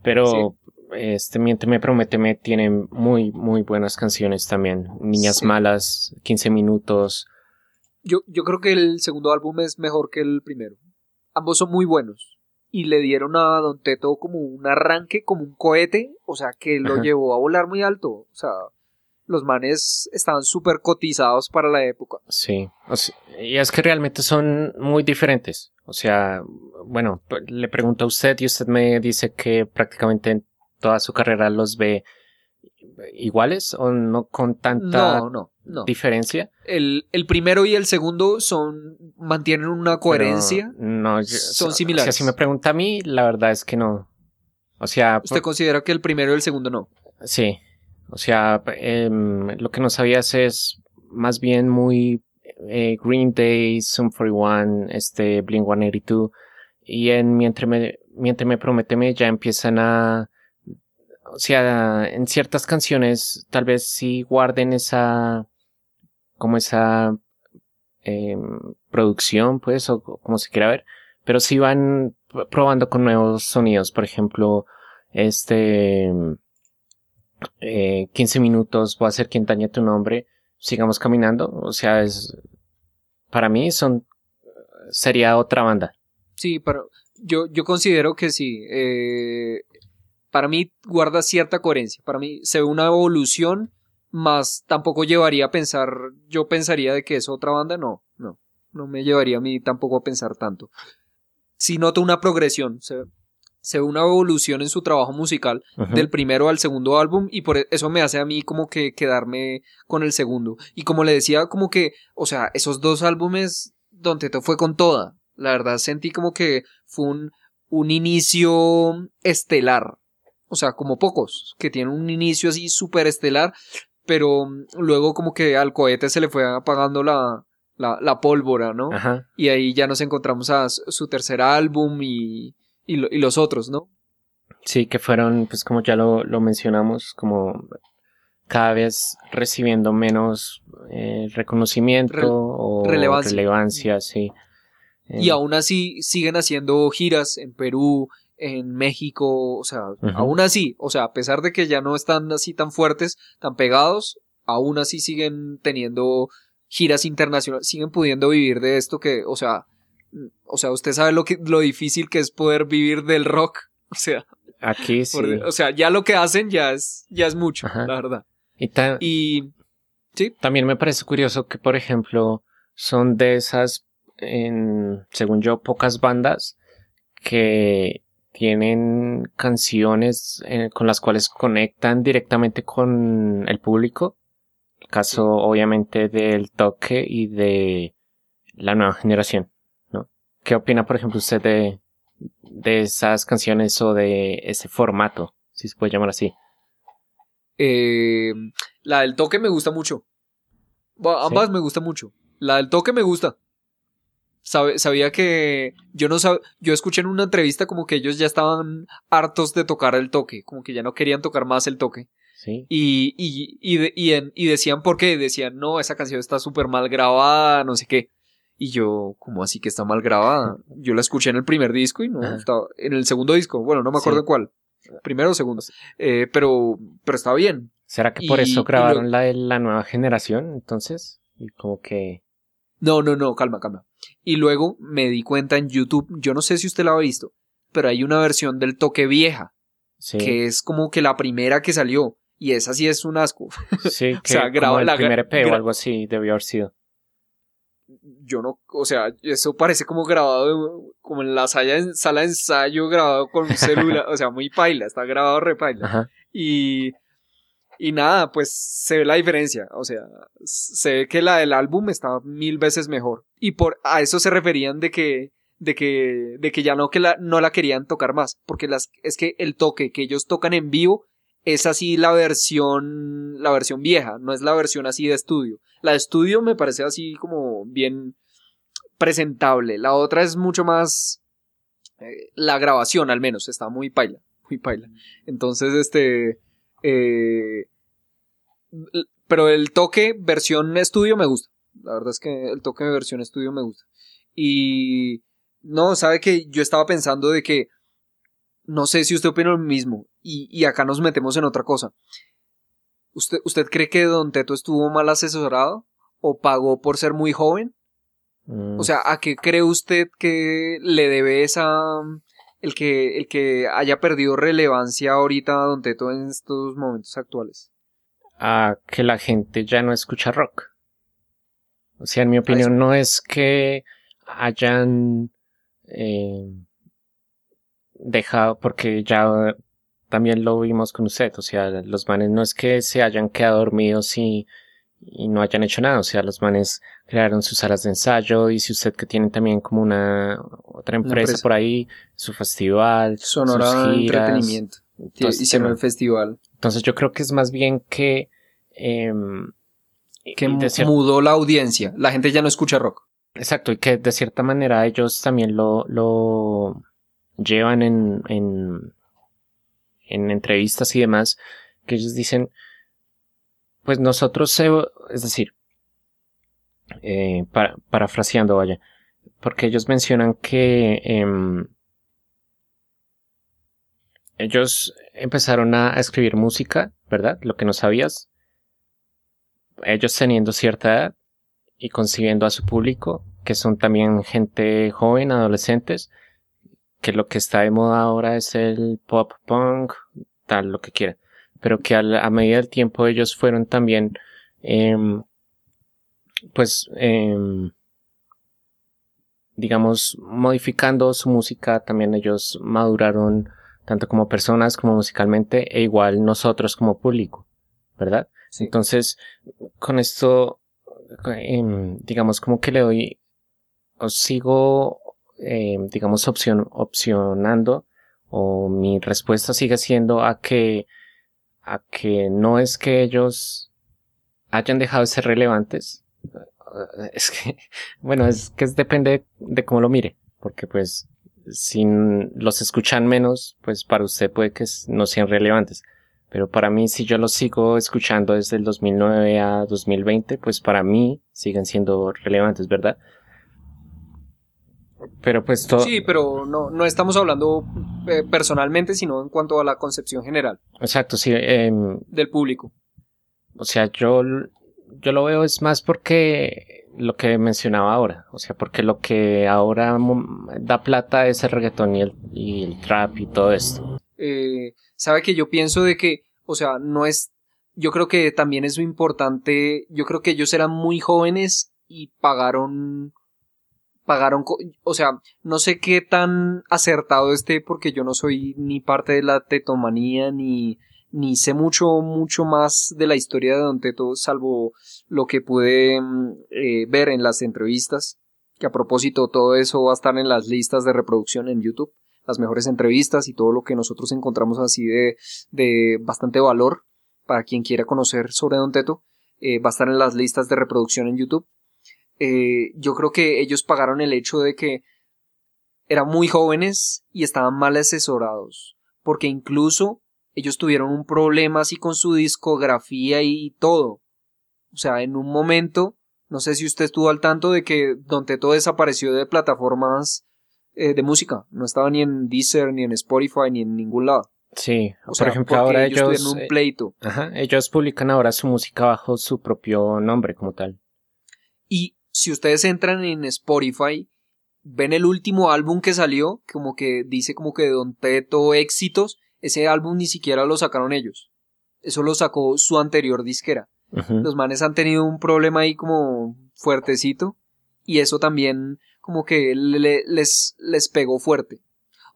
C: Pero este Miénteme, Prométeme tiene muy, muy buenas canciones también. Niñas
D: Sí.
C: Malas, 15 minutos.
D: Yo, yo creo que el segundo álbum es mejor que el primero. Ambos son muy buenos. Y le dieron a Don Teto como un arranque, como un cohete, o sea, que lo
C: Ajá.
D: llevó a volar muy alto. O sea, los manes estaban súper cotizados para la época.
C: Sí. O sea, y es que realmente son muy diferentes. O sea, bueno, le pregunto a usted y usted me dice que prácticamente en toda su carrera los ve iguales o no con tanta
D: No, no, no.
C: diferencia.
D: El, el primero y el segundo son mantienen una coherencia.
C: Pero no, yo-
D: son
C: o sea,
D: similares.
C: si me pregunta a mí, la verdad es que no. O sea,
D: ¿Usted considera que el primero y el segundo no?
C: Sí, o sea, em, lo que no sabías es más bien muy eh, Green Day, Sum 41, este Blink 182 y en mientras me, mientras me prometeme ya empiezan a, o sea, en ciertas canciones tal vez sí guarden esa, como esa em, producción, pues, o como se quiera ver, pero sí van probando con nuevos sonidos, por ejemplo, este eh, 15 minutos, voy a ser quien dañe tu nombre, sigamos caminando, o sea, es, para mí son, sería otra banda.
D: Sí, pero yo, yo considero que sí. eh, para mí guarda cierta coherencia. Para mí se ve una evolución, más tampoco llevaría a pensar, yo pensaría de que es otra banda, no, no, no me llevaría a mí tampoco a pensar tanto. Sí noto una progresión, se, se ve una evolución en su trabajo musical del primero al segundo álbum y por eso me hace a mí como que quedarme con el segundo. Y como le decía, como que, o sea, esos dos álbumes, Don Teto fue con toda. La verdad sentí como que fue un, un inicio estelar. O sea, como pocos, que tienen un inicio así súper estelar, pero mm, luego como que al cohete se le fue apagando la, la, la pólvora, ¿no?
C: Ajá.
D: Y ahí ya nos encontramos a su tercer álbum y, y, lo- y los otros, ¿no?
C: Sí, que fueron, pues como ya lo, lo mencionamos, como cada vez recibiendo menos eh, reconocimiento o
D: relevancia.
C: relevancia, sí. Eh,
D: Y aún así siguen haciendo giras en Perú, en México, o sea, aún así, o sea, a pesar de que ya no están así tan fuertes, tan pegados, aún así siguen teniendo giras internacionales, siguen pudiendo vivir de esto que, o sea, o sea, usted sabe lo que lo difícil que es poder vivir del rock, [laughs] o sea,
C: Aquí sí.
D: por- o sea, ya lo que hacen ya es ya es mucho,
C: Ajá.
D: la verdad.
C: Y
D: Y
C: También me parece curioso que, por ejemplo, son de esas, en, según yo, pocas bandas que tienen canciones eh, con las cuales conectan directamente con el público. El caso, obviamente, del toque y de la nueva generación, ¿no? ¿Qué opina, por ejemplo, usted de, de esas canciones o de ese formato, si se puede llamar así?
D: Eh, la del toque me gusta mucho.
C: Sí.
D: ambas me gustan mucho. La del toque me gusta. Sabía que yo no sab- yo escuché en una entrevista como que ellos ya estaban hartos de tocar el toque, como que ya no querían tocar más el toque.
C: Sí.
D: Y, y, y, de- y, en- y decían por qué, decían, no, esa canción está súper mal grabada, no sé qué. Y yo, ¿cómo así que está mal grabada? [laughs] Yo la escuché en el primer disco y no, estaba en el segundo disco, bueno, no me acuerdo
C: Sí.
D: cuál. Primero o segundo. Eh, pero, pero estaba bien.
C: ¿Será que por
D: Y-
C: eso grabaron
D: lo-
C: la de la nueva generación, entonces? Y como que...
D: No, no, no, calma, calma. Y luego me di cuenta en YouTube, yo no sé si usted la ha visto, pero hay una versión del toque vieja,
C: Sí,
D: que es como que la primera que salió. Y esa sí es un asco. [laughs]
C: sí [laughs] que
D: sea, graba
C: como el
D: la-
C: primer EP o algo así debió haber sido.
D: Yo no, o sea, eso parece como grabado, como en la sala de, sala de ensayo grabado con un celular, [laughs] o sea, muy paila, está grabado re paila.
C: Ajá.
D: Y, y nada, pues se ve la diferencia. O sea, se ve que la del álbum está mil veces mejor. Y por a eso se referían de que, de que, de que ya no que la, no la querían tocar más. Porque las, es que el toque que ellos tocan en vivo es así la versión, la versión vieja, no es la versión así de estudio. La de estudio me parece así como bien presentable. La otra es mucho más, eh, la grabación al menos está muy paila, muy paila. Entonces, este, eh, pero el toque versión estudio me gusta. La verdad es que el toque de versión estudio me gusta. Y no, sabe que yo estaba pensando de que no sé si usted opina lo mismo. Y, y acá nos metemos en otra cosa. ¿Usted, ¿Usted cree que Don Teto estuvo mal asesorado? ¿O pagó por ser muy joven?
C: Mm,
D: O sea, ¿a qué cree usted que le debe esa el que el que haya perdido relevancia ahorita Don Teto en estos momentos actuales?
C: a que la gente ya no escucha rock. O sea, en mi opinión, no es que hayan eh, dejado, porque ya también lo vimos con usted, o sea, los manes no es que se hayan quedado dormidos y, y no hayan hecho nada, o sea, los manes crearon sus salas de ensayo y si usted que tiene también como una otra empresa,
D: empresa.
C: por ahí, su festival,
D: Sonora
C: sus giras,
D: entretenimiento.
C: este
D: Hicieron el festival.
C: Entonces yo creo que es más bien que em,
D: Que mudó la audiencia. La gente ya no escucha rock.
C: Exacto, y que de cierta manera ellos también lo, lo llevan en, en, en entrevistas y demás, que ellos dicen, pues nosotros, es decir, eh, para- parafraseando, vaya, porque ellos mencionan que em, ellos empezaron a a escribir música, ¿verdad? Lo que no sabías. Ellos teniendo cierta edad y concibiendo a su público, que son también gente joven, adolescentes, que lo que está de moda ahora es el pop punk, tal, lo que quieran, pero que a, medida del tiempo ellos fueron también, em, pues, em, digamos, modificando su música, también ellos maduraron tanto como personas como musicalmente, e igual nosotros como público, ¿verdad?
D: Sí.
C: Entonces, con esto, em, digamos, como que le doy, o sigo, digamos, opción, opcionando, o mi respuesta sigue siendo a que, a que no es que ellos hayan dejado de ser relevantes. [laughs] Es que, bueno, es que depende de cómo lo mire, porque pues, si los escuchan menos, pues para usted puede que no sean relevantes. Pero para mí, si yo los sigo escuchando desde el 2009 a 2020, pues para mí siguen siendo relevantes, ¿verdad? Pero pues todo...
D: Sí, pero no, no estamos hablando eh, personalmente, sino en cuanto a la concepción general
C: Exacto, sí. em,
D: del público.
C: o sea, yo, yo lo veo es más porque lo que mencionaba ahora. O sea, porque lo que ahora da plata es el reggaetón y el, y el trap y todo esto.
D: eh, sabe que yo pienso de que, o sea, no es, yo creo que también es importante, yo creo que ellos eran muy jóvenes y pagaron, pagaron, o sea, no sé qué tan acertado esté porque yo no soy ni parte de la tetomanía ni, ni sé mucho, mucho más de la historia de Don Teto, salvo lo que pude mm, eh, ver en las entrevistas, que a propósito todo eso va a estar en las listas de reproducción en YouTube las mejores entrevistas y todo lo que nosotros encontramos así de, de bastante valor para quien quiera conocer sobre Don Teto, eh, va a estar en las listas de reproducción en YouTube. Eh, yo creo que ellos pagaron el hecho de que eran muy jóvenes y estaban mal asesorados, porque incluso ellos tuvieron un problema así con su discografía y todo. O sea, en un momento, no sé si usted estuvo al tanto de que Don Teto desapareció de plataformas eh, de música. No estaba ni en Deezer, ni en Spotify, ni en ningún lado.
C: Sí,
D: O
C: por
D: sea,
C: ejemplo, ahora
D: ellos,
C: ellos,
D: un
C: eh,
D: pleito.
C: ajá, ellos publican ahora su música bajo su propio nombre como tal.
D: Y si ustedes entran en Spotify, ven el último álbum que salió, como que dice como que Don Teto éxitos, ese álbum ni siquiera lo sacaron ellos. Eso lo sacó su anterior disquera. Los manes han tenido un problema ahí como fuertecito y eso también como que le- les, les pegó fuerte.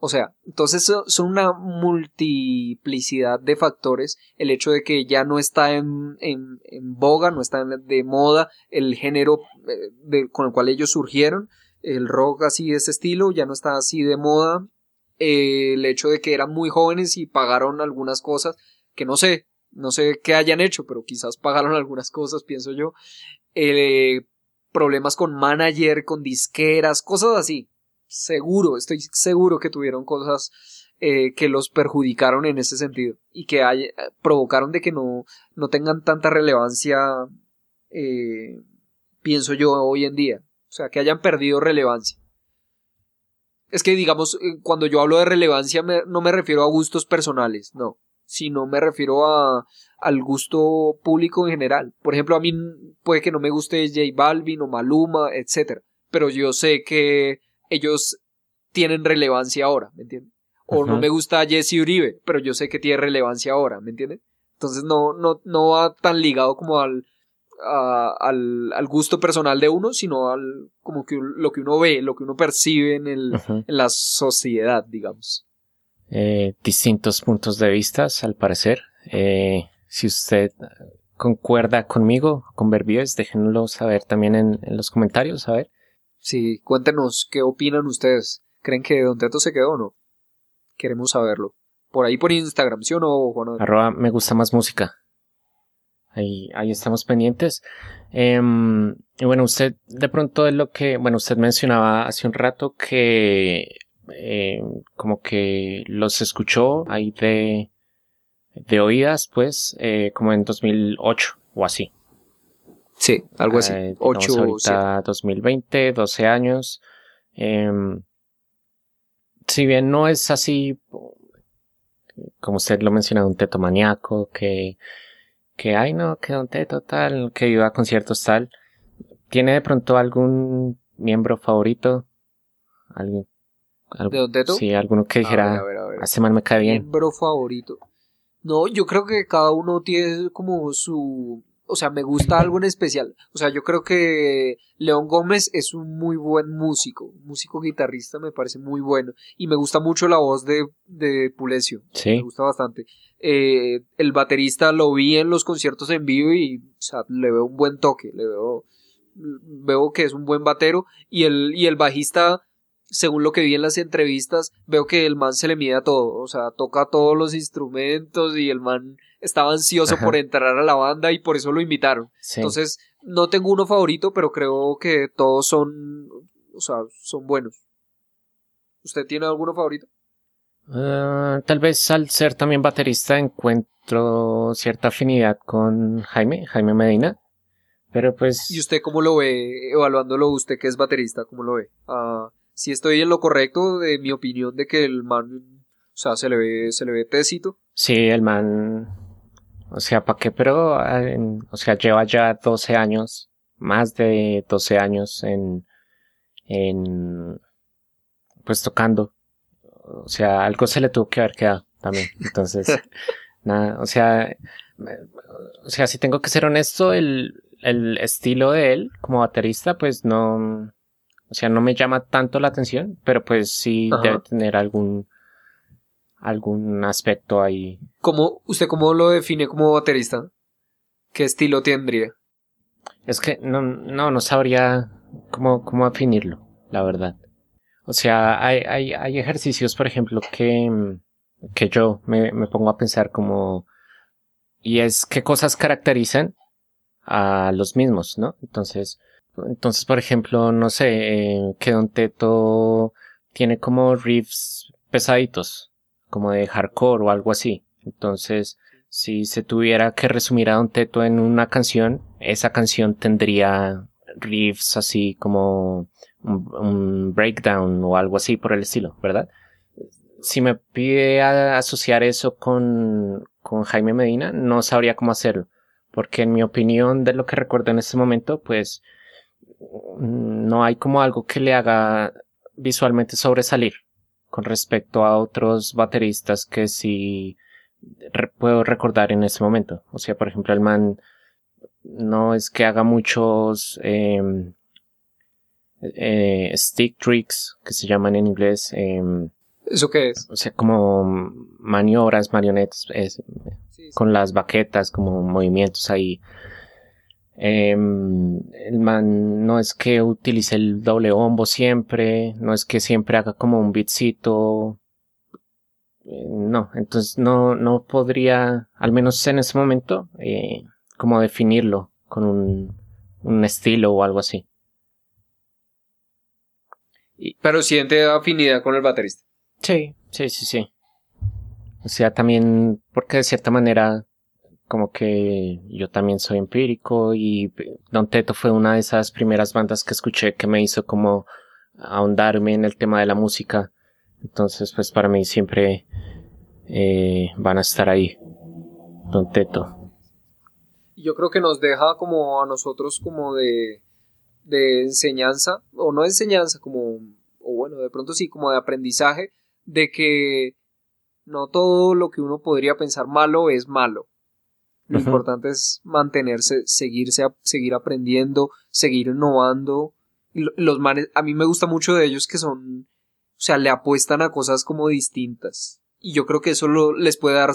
D: O sea, entonces so- son una multiplicidad de factores. El hecho de que ya no está en, en, en boga, no está de moda el género eh, con el cual ellos surgieron. El rock así de ese estilo ya no está así de moda. El hecho de que eran muy jóvenes y pagaron algunas cosas que no sé, no sé qué hayan hecho, pero quizás pagaron algunas cosas, pienso yo. Eh, problemas con manager, con disqueras, cosas así. Seguro, estoy seguro que tuvieron cosas eh, que los perjudicaron en ese sentido y que hay- provocaron de que no, no tengan tanta relevancia, eh, pienso yo, hoy en día. O sea, que hayan perdido relevancia. Es que, digamos, eh, cuando yo hablo de relevancia no me refiero a gustos personales, no, sino me refiero a, al gusto público en general. Por ejemplo, a mí puede que no me guste J Balvin o Maluma, etcétera, pero yo sé que ellos tienen relevancia ahora, ¿me entiendes? O no me gusta Jesse Uribe, pero yo sé que tiene relevancia ahora, ¿me entiendes? Entonces no, no, no va tan ligado como al, a- al, al gusto personal de uno, sino al como que lo que uno ve, lo que uno percibe en, el, en la sociedad, digamos.
C: eh, distintos puntos de vista, al parecer. Eh, si usted concuerda conmigo, con Verbies, déjenlo saber también en, en, los comentarios, a ver.
D: Sí, cuéntenos qué opinan ustedes. ¿Creen que Don Teto se quedó o no? Queremos saberlo. Por ahí por Instagram, ¿sí o no?
C: Arroba me gusta más música. Ahí, ahí estamos pendientes. Eh, y bueno, usted de pronto es lo que, bueno, usted mencionaba hace un rato que eh, como que los escuchó ahí de, de oídas, pues, eh, como en 2008 o así.
D: Sí, algo así.
C: Eh,
D: 8
C: ahorita 2020, 12 años. Em, si bien no es así, como usted lo menciona, un teto maníaco, que, que, ay no, que un teto tal, que iba a conciertos tal, ¿tiene de pronto algún miembro favorito? ¿Algún,
D: ¿De Don Teto?
C: Sí, alguno que dijera,
D: a ver, a ver, a ver.
C: a ese man me cae bien.
D: Miembro favorito. No, yo creo que cada uno tiene como su... O sea, me gusta algo en especial. O sea, yo creo que León Gómez es un muy buen músico. Músico guitarrista me parece muy bueno. Y me gusta mucho la voz de, de Pulecio.
C: Sí.
D: Me gusta bastante. Eh, el baterista lo vi en los conciertos en vivo y o sea, le veo un buen toque. Le veo, veo que es un buen batero. Y el, y el bajista según lo que vi en las entrevistas, veo que el man se le mide a todo, o sea, toca todos los instrumentos y el man estaba ansioso
C: Ajá.
D: por entrar a la banda y por eso lo invitaron.
C: Sí.
D: Entonces, no tengo uno favorito, pero creo que todos son, o sea, son buenos. ¿Usted tiene alguno favorito?
C: Ah, tal vez al ser también baterista encuentro cierta afinidad con Jaime, Jaime Medina. Pero pues
D: ¿Y usted cómo lo ve, evaluándolo usted que es baterista, cómo lo ve? Ah, si estoy en lo correcto de mi opinión de que el man, o sea, se le ve, se le ve tecito.
C: sí, el man, o sea, ¿para qué? Pero, ah, en- o sea, lleva ya 12 años, más de 12 años en, en, pues tocando. O sea, algo se le tuvo que haber quedado también. Entonces, [laughs] nada, o sea, o sea, si tengo que ser honesto, el, el estilo de él como baterista, pues no, o sea, no me llama tanto la atención, pero pues sí
D: Ajá.
C: debe tener algún, algún aspecto ahí.
D: ¿Cómo, ¿Usted cómo lo define como baterista? ¿Qué estilo tendría?
C: Es que no, no, no sabría cómo, cómo definirlo, la verdad. O sea, hay, hay, hay ejercicios, por ejemplo, que, que yo me, me pongo a pensar como, y es qué cosas caracterizan a los mismos, ¿no? Entonces, entonces, por ejemplo, no sé, eh, que Don Teto tiene como riffs pesaditos, como de hardcore o algo así. Entonces, si se tuviera que resumir a Don Teto en una canción, esa canción tendría riffs así como un, breakdown o algo así por el estilo, ¿verdad? Si me pide asociar eso con, con Jaime Medina, no sabría cómo hacerlo. Porque en mi opinión, de lo que recuerdo en este momento, pues no hay como algo que le haga visualmente sobresalir con respecto a otros bateristas que sí re- puedo recordar en ese momento. O sea, por ejemplo, el man no es que haga muchos em, eh, stick tricks que se llaman en inglés, em,
D: ¿Eso qué es?
C: o sea, como maniobras, marionetas, es- con las baquetas, como movimientos ahí. Em, el man no es que utilice el doble bombo siempre, no es que siempre haga como un beatcito. Eh, No, entonces no, no podría, al menos en ese momento, eh, como definirlo con un, un estilo o algo así.
D: Pero siente afinidad con el baterista.
C: Sí, sí, sí, sí. O sea, también porque de cierta manera como que yo también soy empírico y Don Teto fue una de esas primeras bandas que escuché que me hizo como ahondarme en el tema de la música. Entonces, pues para mí siempre eh, van a estar ahí. Don Teto.
D: Yo creo que nos deja como a nosotros como de, de enseñanza, o no enseñanza, como, o bueno, de pronto sí, como de aprendizaje, de que no todo lo que uno podría pensar malo es malo. Lo importante es mantenerse, seguirse, seguir aprendiendo, seguir innovando. Los manes, a mí me gusta mucho de ellos que son, o sea, le apuestan a cosas como distintas. y yo creo que eso lo- les puede dar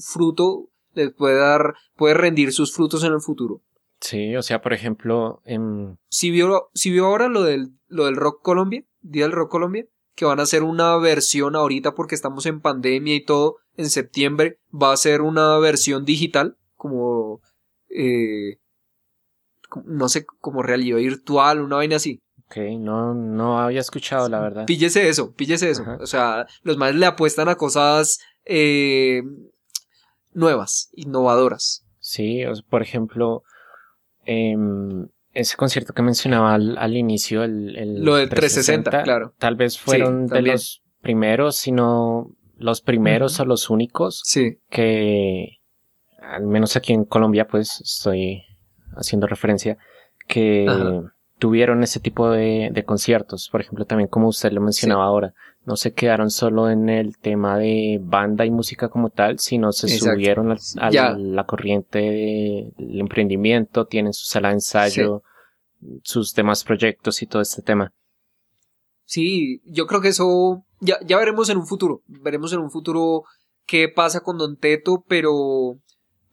D: fruto, les puede dar, puede rendir sus frutos en el futuro.
C: Sí, o sea, por ejemplo, em,
D: Si vio, si vio ahora lo del, lo del Rock Colombia, Día del Rock Colombia, que van a hacer una versión ahorita porque estamos en pandemia y todo, en septiembre va a ser una versión digital, como, eh, no sé, como realidad virtual, una vaina así.
C: ok, no, no había escuchado, la verdad.
D: Píllese eso, píllese eso.
C: Ajá.
D: O sea, los más le apuestan a cosas eh, nuevas, innovadoras.
C: Sí, por ejemplo, em, ese concierto que mencionaba al, al inicio, el, el
D: Lo del 360, claro.
C: tal vez fueron de los primeros, sino los primeros o los únicos
D: Sí,
C: que, al menos aquí en Colombia, pues estoy haciendo referencia, que
D: Ajá.
C: tuvieron ese tipo de, de conciertos. Por ejemplo, también como usted lo mencionaba ahora, no se quedaron solo en el tema de banda y música como tal, sino se
D: Exacto.
C: subieron a, la corriente del emprendimiento, tienen su sala de ensayo, sus demás proyectos y todo este tema.
D: sí, yo creo que eso ya, ya veremos en un futuro. Veremos en un futuro qué pasa con Don Teto, pero,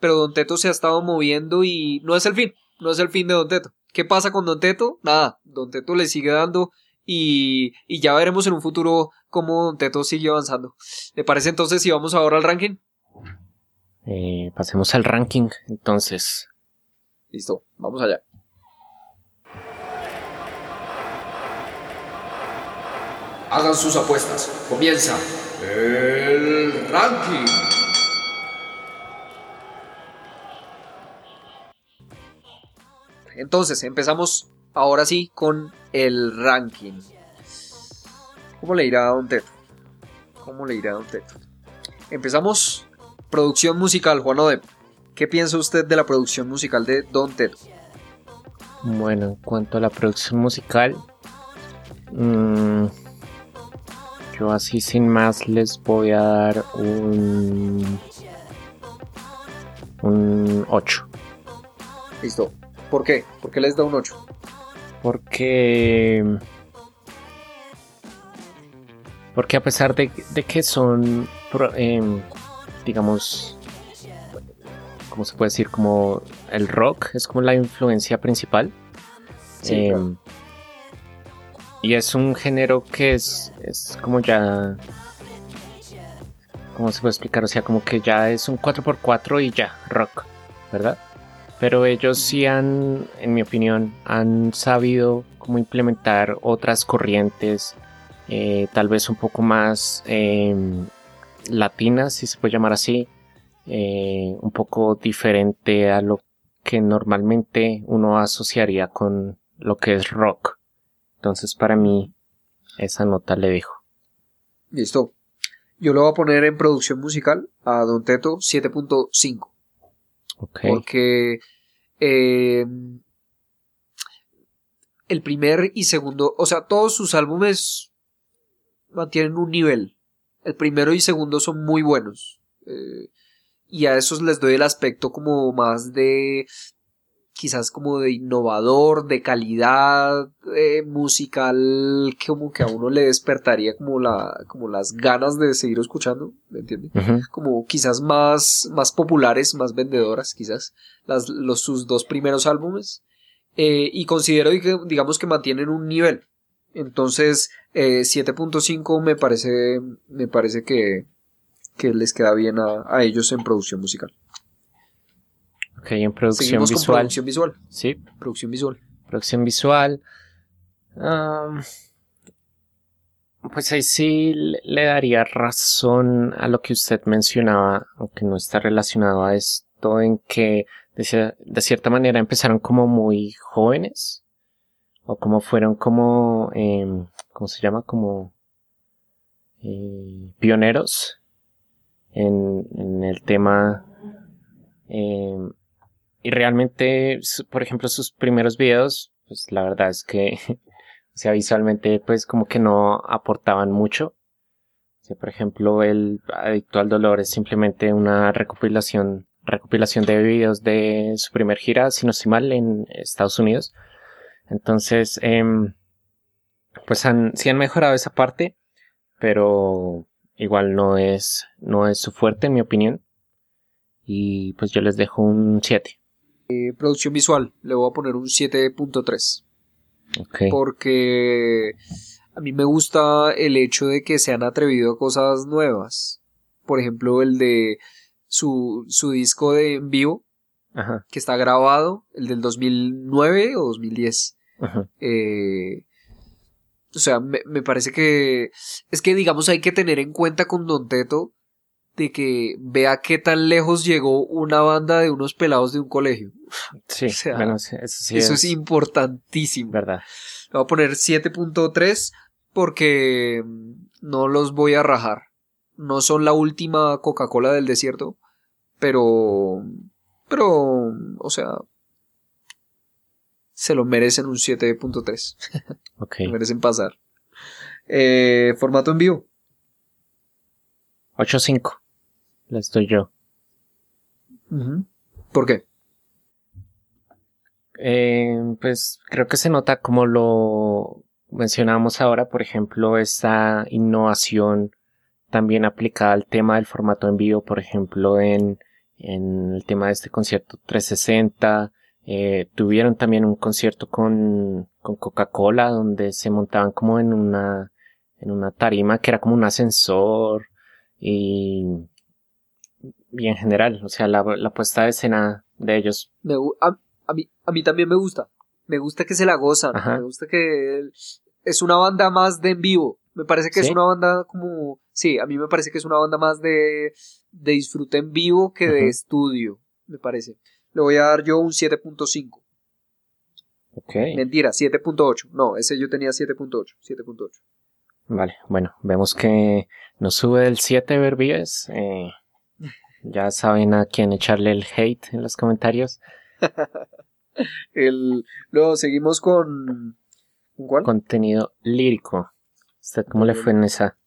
D: pero Don Teto se ha estado moviendo y no es el fin, no es el fin de Don Teto. ¿Qué pasa con Don Teto? Nada, Don Teto le sigue dando y, y ya veremos en un futuro cómo Don Teto sigue avanzando. ¿Le parece entonces si vamos ahora al ranking?
C: Eh, pasemos al ranking, entonces.
D: Listo, vamos allá. Hagan sus apuestas. Comienza el ranking. Entonces, empezamos ahora sí con el ranking. ¿Cómo le irá a Don Teto? ¿Cómo le irá a Don Teto? Empezamos producción musical, Juan Odep. ¿Qué piensa usted de la producción musical de Don Teto?
C: Bueno, en cuanto a la producción musical, mm, yo así sin más les voy a dar un un 8
D: Listo. ¿Por qué? ¿Por qué les da un 8?
C: porque porque a pesar de, de que son em, digamos cómo se puede decir como el rock es como la influencia principal
D: Sí,
C: Em,
D: claro.
C: Y es un género que es, es como ya. ¿Cómo se puede explicar? O sea, como que ya es un 4x4 y ya, rock, ¿verdad? Pero ellos sí han, en mi opinión, han sabido cómo implementar otras corrientes, eh, tal vez un poco más em, latinas, si se puede llamar así, eh, un poco diferente a lo que normalmente uno asociaría con lo que es rock. Entonces para mí esa nota le dejo.
D: Listo. Yo lo voy a poner en producción musical a Don Teto 7.5. Porque eh, el primer y segundo, o sea, todos sus álbumes mantienen un nivel. El primero y segundo son muy buenos. Eh, y a esos les doy el aspecto como más de quizás como de innovador, de calidad eh, musical, como que a uno le despertaría como la, como las ganas de seguir escuchando, ¿me entiende?
C: Ujú.
D: Como quizás más, más populares, más vendedoras, quizás, las, los, sus dos primeros álbumes. Eh, y considero que, digamos que mantienen un nivel. Entonces, eh, 7.5 me parece, me parece que, que les queda bien a, a ellos en producción musical.
C: Ok, en producción
D: Seguimos con
C: visual.
D: producción visual.
C: Sí,
D: Producción visual.
C: producción visual. Am, pues ahí sí le daría razón a lo que usted mencionaba, aunque no está relacionado a esto, en que de, de cierta manera empezaron como muy jóvenes, o como fueron como, em, ¿cómo se llama? Como eh, pioneros en, en el tema. em, y realmente, por ejemplo, sus primeros videos, pues la verdad es que, [laughs] o sea, visualmente, pues como que no aportaban mucho. O por ejemplo, el Adicto al Dolor es simplemente una recopilación, recopilación de videos de su primer gira, si no estoy mal, en Estados Unidos. Entonces, em, pues han, sí han mejorado esa parte, pero igual no es, no es su fuerte en mi opinión. Y pues yo les dejo un 7.
D: Eh, producción visual, le voy a poner un 7.3.
C: Ok.
D: Porque a mí me gusta el hecho de que se han atrevido a cosas nuevas. Por ejemplo, el de su, su disco de en vivo,
C: Ajá,
D: que está grabado, el del 2009 o 2010.
C: ajá.
D: Eh, o sea, me, me parece que es que digamos hay que tener en cuenta con Don Teto de que vea qué tan lejos llegó una banda de unos pelados de un colegio.
C: Sí, [laughs]
D: O sea,
C: bueno, sí, eso sí
D: Eso
C: es,
D: es importantísimo.
C: verdad.
D: Le voy a poner 7.3 porque mm, no los voy a rajar. No son la última Coca-Cola del desierto, pero pero o sea se lo merecen un 7.3. [laughs]
C: Ok.
D: merecen pasar. Eh, formato en vivo.
C: 8-5. Les doy yo.
D: ¿Por qué?
C: Eh, pues creo que se nota como lo mencionamos ahora, por ejemplo, esa innovación también aplicada al tema del formato en vivo, por ejemplo, en, en el tema de este concierto 360. Eh, tuvieron también un concierto con, con Coca-Cola donde se montaban como en una, en una tarima que era como un ascensor y, y en general, o sea, la, la puesta de escena de ellos
D: Me a, a mí, a mí también me gusta. Me gusta que se la gozan.
C: Ajá.
D: Me gusta que es una banda más de en vivo. Me parece que es una banda como... Sí, a mí me parece que es una banda más de, de disfrute en vivo que de estudio. Me parece. Le voy a dar yo un 7.5.
C: Ok.
D: Mentira, 7.8. No, ese yo tenía 7.8. 7.8.
C: Vale, bueno, vemos que nos sube del 7 Verbies. Eh, ya saben a quién echarle el hate en los comentarios. [laughs]
D: El, luego seguimos con... ¿Con cuál?
C: Contenido lírico. ¿Usted cómo le fue en esa?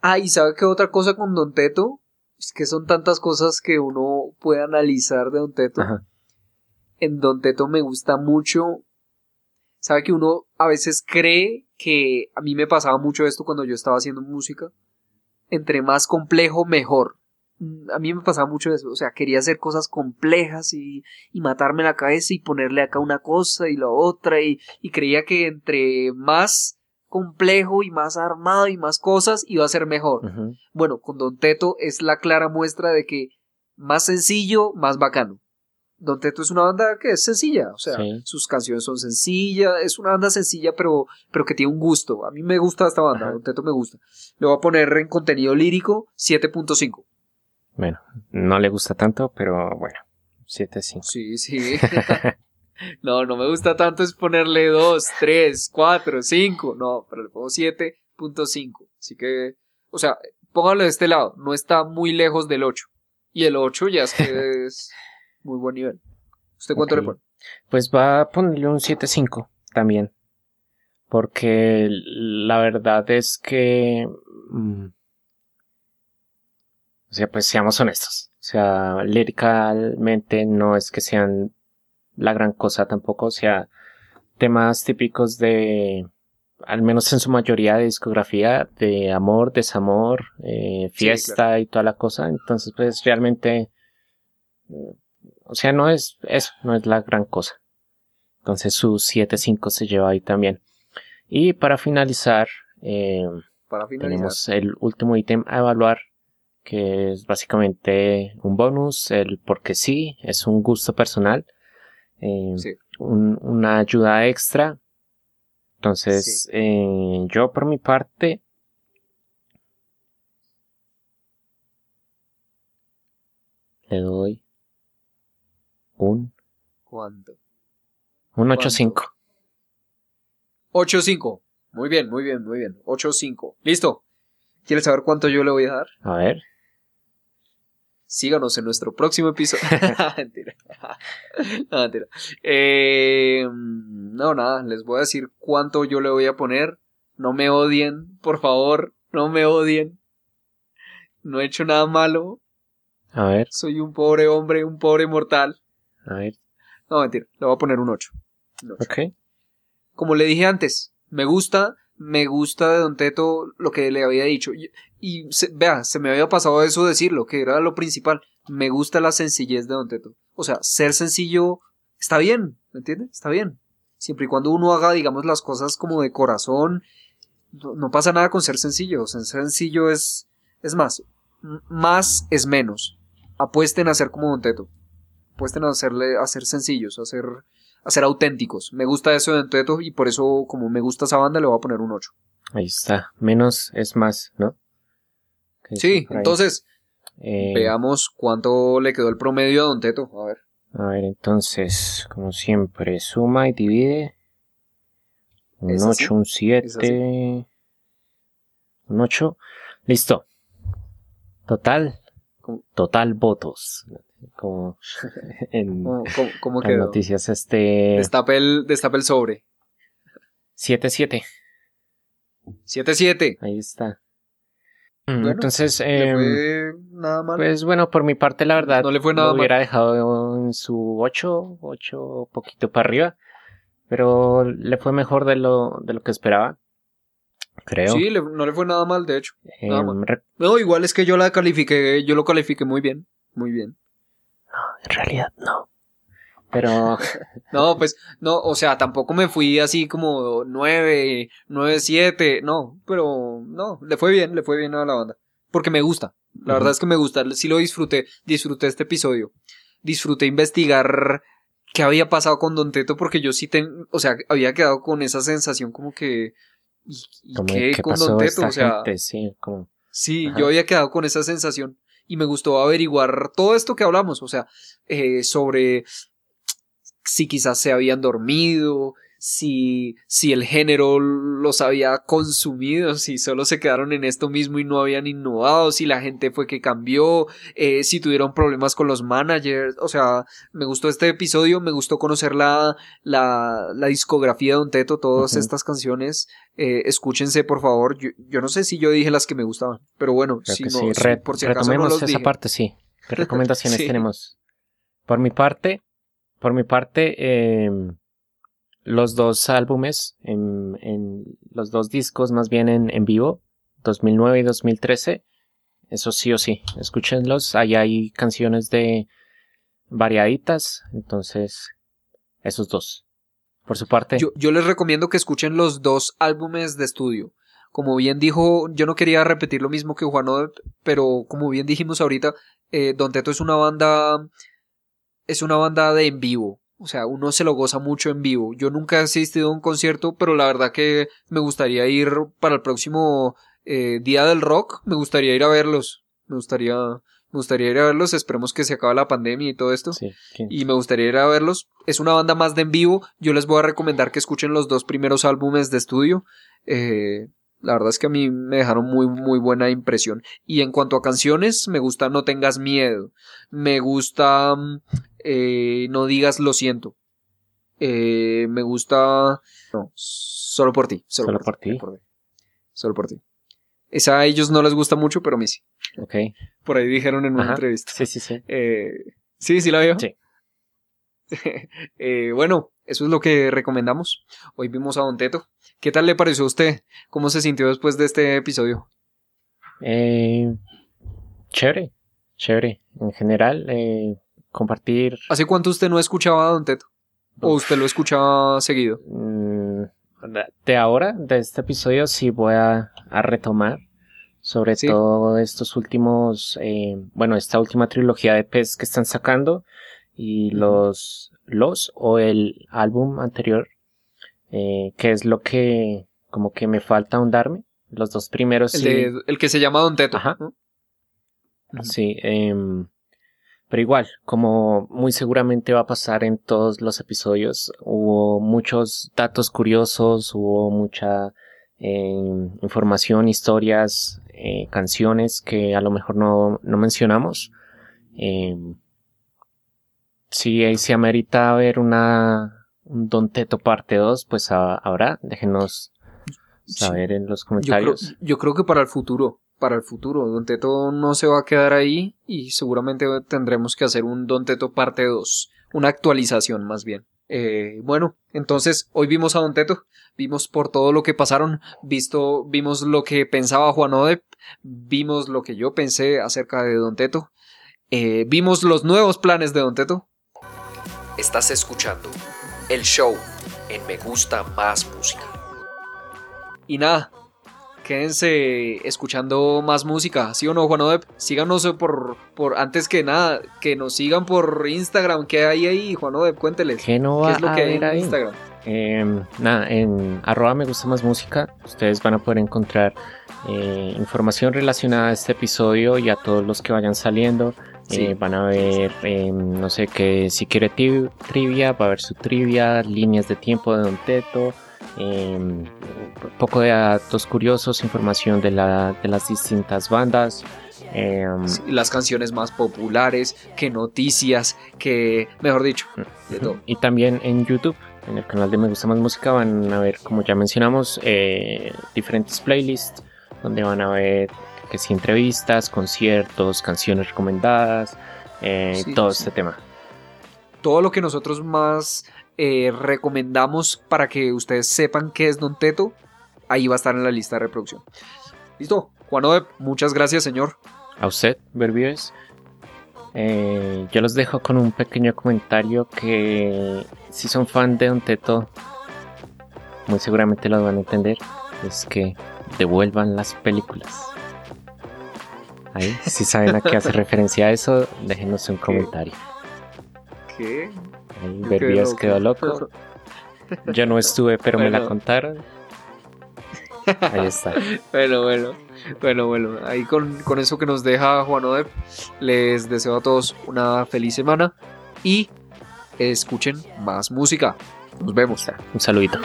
D: Ah, y sabe qué otra cosa con Don Teto? Es que son tantas cosas que uno puede analizar de Don Teto.
C: Ajá.
D: En Don Teto me gusta mucho. Sabe que uno a veces cree que a mí me pasaba mucho esto cuando yo estaba haciendo música. Entre más complejo, mejor. Mm, A mí me pasaba mucho eso. O sea, quería hacer cosas complejas y, y matarme la cabeza y ponerle acá una cosa y la otra. Y, y creía que entre más complejo y más armado y más cosas iba a ser mejor. Bueno, con Don Teto es la clara muestra de que más sencillo, más bacano. Don Teto es una banda que es sencilla, o sea,
C: Sí.
D: sus canciones son sencillas, es una banda sencilla, pero, pero que tiene un gusto. A mí me gusta esta banda,
C: Ajá.
D: Don Teto me gusta. Le voy a poner en contenido lírico 7.5.
C: Bueno, no le gusta tanto, pero bueno, 7-5.
D: Sí, sí. [laughs] no, no me gusta tanto es ponerle 2, 3, 4, 5. No, pero le pongo 7.5. Así que, o sea, póngalo de este lado. No está muy lejos del 8. Y el 8 ya es que [laughs] es muy buen nivel. ¿Usted cuánto le pone?
C: Pues va a ponerle un 7-5 también. Porque la verdad es que... mm, o sea, pues seamos honestos. O sea, líricamente no es que sean la gran cosa tampoco. O sea, temas típicos de... Al menos en su mayoría de discografía, de amor, desamor, eh,
D: Sí,
C: fiesta y toda la cosa. Entonces, pues realmente... O sea, no es eso, no es la gran cosa. Entonces su 7-5 se lleva ahí también. Y para finalizar, eh,
D: Para finalizar.
C: tenemos el último ítem a evaluar, que es básicamente un bonus, el porque sí, es un gusto personal, eh,
D: Sí.
C: un- una ayuda extra. Entonces, eh, yo por mi parte, le doy un,
D: ¿Cuánto?
C: un
D: ¿Cuánto?
C: 8-5.
D: 8.5. Muy bien, muy bien, muy bien. 8.5. Listo. ¿Quieres saber cuánto yo le voy a dar?
C: A ver.
D: Síganos en nuestro próximo episodio. [laughs] [laughs] mentira. [laughs] no, mentira. Eh, no, nada, les voy a decir cuánto yo le voy a poner. No me odien, por favor, no me odien. No he hecho nada malo.
C: A ver,
D: Soy un pobre hombre, un pobre mortal.
C: A ver.
D: No, mentira, le voy a poner un 8.
C: Ok.
D: Como le dije antes, me gusta me gusta de Don Teto lo que le había dicho. Y, y se- vea, se me había pasado eso decirlo, que era lo principal. Me gusta la sencillez de Don Teto. O sea, ser sencillo está bien, ¿me entiendes? Está bien. Siempre y cuando uno haga, digamos, las cosas como de corazón, no, no pasa nada con ser sencillo. O sea, ser sencillo es, es más. Más es menos. Apuesten a ser como Don Teto. Apuesten a, hacerle, a ser sencillos, a ser, a ser auténticos. Me gusta eso de Don Teto y por eso, como me gusta esa banda, le voy a poner un 8.
C: Ahí está. Menos es más, ¿no? Que
D: Sí, entonces,
C: Eh,
D: veamos cuánto le quedó el promedio a Don Teto. A ver.
C: A ver, entonces, como siempre, suma y divide. Un
D: Es así,
C: 8, un
D: es
C: 7. Un 8. Listo. Total. Total votos. Como [laughs] en
D: ¿Cómo, cómo- cómo
C: las
D: quedó?
C: noticias, este.
D: Destape el, destape el sobre.
C: 7-7.
D: 7-7.
C: Ahí está.
D: Bueno,
C: Entonces, em,
D: fue nada mal.
C: Pues bueno, por mi parte, la verdad,
D: No le fue nada
C: lo
D: mal.
C: hubiera dejado en su 8, 8 poquito para arriba, pero le fue mejor de lo, de lo que esperaba, creo.
D: sí, le- no le fue nada mal, de hecho. nada
C: Em,
D: mal. No, igual es que yo la califiqué, yo lo califiqué muy bien. Muy bien.
C: En realidad no. Pero [laughs]
D: No, pues, no, o sea, tampoco me fui así como 9, 9, 7, no, pero no, le fue bien, le fue bien a la banda. Porque me gusta, la verdad es que me gusta, sí lo disfruté, disfruté este episodio. Disfruté investigar qué había pasado con Don Teto porque yo sí, ten, o sea, había quedado con esa sensación como que... ¿Y, y
C: como
D: qué con
C: pasó
D: Don Teto?
C: esta
D: O sea,
C: gente, sí, como
D: Sí, yo había quedado con esa sensación y me gustó averiguar todo esto que hablamos, o sea, eh, sobre si quizás se habían dormido, si, si el género los había consumido, si solo se quedaron en esto mismo y no habían innovado, si la gente fue que cambió, eh, si tuvieron problemas con los managers, o sea, me gustó este episodio, me gustó conocer la, la, la discografía de Don Teto, todas estas canciones, eh, escúchense por favor, yo, yo no sé si yo dije las que me gustaban, pero bueno, si no,
C: sí.
D: si
C: Re-
D: por si acaso no los
C: esa
D: dije.
C: parte, sí. ¿Qué [laughs] recomendaciones
D: Sí.
C: tenemos? Por mi parte, por mi parte, em, los dos álbumes, en, en los dos discos más bien en, en vivo, 2009 y 2013, eso sí o sí, escúchenlos, ahí hay canciones de variaditas, entonces, esos dos. Por su parte,
D: Yo, yo les recomiendo que escuchen los dos álbumes de estudio. Como bien dijo, yo no quería repetir lo mismo que Juan pero como bien dijimos ahorita, eh, Don Teto es una banda, es una banda de en vivo. O sea, uno se lo goza mucho en vivo. Yo nunca he asistido a un concierto, pero la verdad que me gustaría ir para el próximo eh, Día del Rock. Me gustaría ir a verlos. Me gustaría, me gustaría ir a verlos. Esperemos que se acabe la pandemia y todo esto
C: sí,
D: y me gustaría ir a verlos. Es una banda más de en vivo. Yo les voy a recomendar que escuchen los dos primeros álbumes de estudio. Eh, la verdad es que a mí me dejaron muy, muy buena impresión. Y en cuanto a canciones, me gusta No tengas miedo. Me gusta mm, eh, No digas lo siento. Eh, me gusta... No, solo por ti. Solo,
C: Solo
D: por,
C: por ti.
D: Solo por ti. Esa a ellos no les gusta mucho, pero a mí sí.
C: ok.
D: Por ahí dijeron en una
C: Ajá.
D: entrevista.
C: Sí, sí, sí.
D: Eh, sí, sí la veo.
C: Sí. [laughs]
D: Eh, bueno, eso es lo que recomendamos. Hoy vimos a Don Teto. ¿Qué tal le pareció a usted? ¿Cómo se sintió después de este episodio?
C: Eh, chévere, chévere. En general, eh, compartir
D: ¿Hace cuánto usted no escuchaba a Don Teto? ¿O usted lo escuchaba seguido?
C: mm, de ahora, de este episodio, sí voy a, a retomar sobre
D: Sí.
C: todo estos últimos, eh, bueno, esta última trilogía de PES que están sacando y los, los o el álbum anterior, eh, que es lo que como que me falta ahondarme. Los dos primeros
D: El,
C: sí.
D: de, el que se llama Don Teto.
C: Ajá. Sí, em, pero igual, como muy seguramente va a pasar en todos los episodios, hubo muchos datos curiosos, hubo mucha em, información, historias, eh, canciones que a lo mejor no, no mencionamos. Em, si ahí se amerita ver una un Don Teto parte 2, pues ha- habrá, déjenos saber en los
D: Yo creo,
C: comentarios.
D: yo creo que para el futuro, para el futuro, Don Teto no se va a quedar ahí y seguramente tendremos que hacer un Don Teto parte 2, una actualización más bien. Eh, bueno, entonces hoy vimos a Don Teto, vimos por todo lo que pasaron, visto, vimos lo que pensaba Juan Odep, vimos lo que yo pensé acerca de Don Teto, eh, vimos los nuevos planes de Don Teto.
B: Estás escuchando el show en Me Gusta Más Música.
D: Y nada, quédense escuchando más música, ¿sí o no, Juan Odep? Síganos por, por, antes que nada, que nos sigan por Instagram, ¿qué hay ahí, Juan Odep? Cuénteles.
C: ¿Qué no
D: ¿Qué es lo
C: a
D: que hay en
C: ahí?
D: Instagram?
C: Eh, nada, en arroba me gusta más música, ustedes van a poder encontrar eh, información relacionada a este episodio y a todos los que vayan saliendo.
D: Sí.
C: Eh, van a ver, eh, no sé, que si quiere tri- trivia, va a haber su trivia, líneas de tiempo de Don Teto, eh, un poco de datos curiosos, información de, la, de las distintas bandas. eh,
D: Sí, las canciones más populares, que noticias, que, mejor dicho, de todo.
C: Y también en YouTube, en el canal de Me Gusta Más Música, van a ver, como ya mencionamos, eh, diferentes playlists donde van a ver que si entrevistas, conciertos, canciones recomendadas, eh,
D: Sí,
C: todo
D: sí.
C: este tema.
D: Todo lo que nosotros más eh, recomendamos para que ustedes sepan qué es Don Teto, ahí va a estar en la lista de reproducción. Listo, Juan Odep, muchas gracias, señor.
C: A usted, Verbies. Eh, yo los dejo con un pequeño comentario que si son fan de Don Teto, muy seguramente lo van a entender. Es que devuelvan las películas. Ahí, si saben a qué hace [laughs] referencia a eso, déjenos un comentario.
D: ¿Qué? Berbios
C: quedó
D: loco.
C: Yo no estuve, pero me la contaron. Ahí está. [laughs]
D: bueno, bueno. Bueno, bueno. Ahí con, con eso que nos deja Juan Odep, les deseo a todos una feliz semana y escuchen más música. Nos vemos.
C: Un saludito.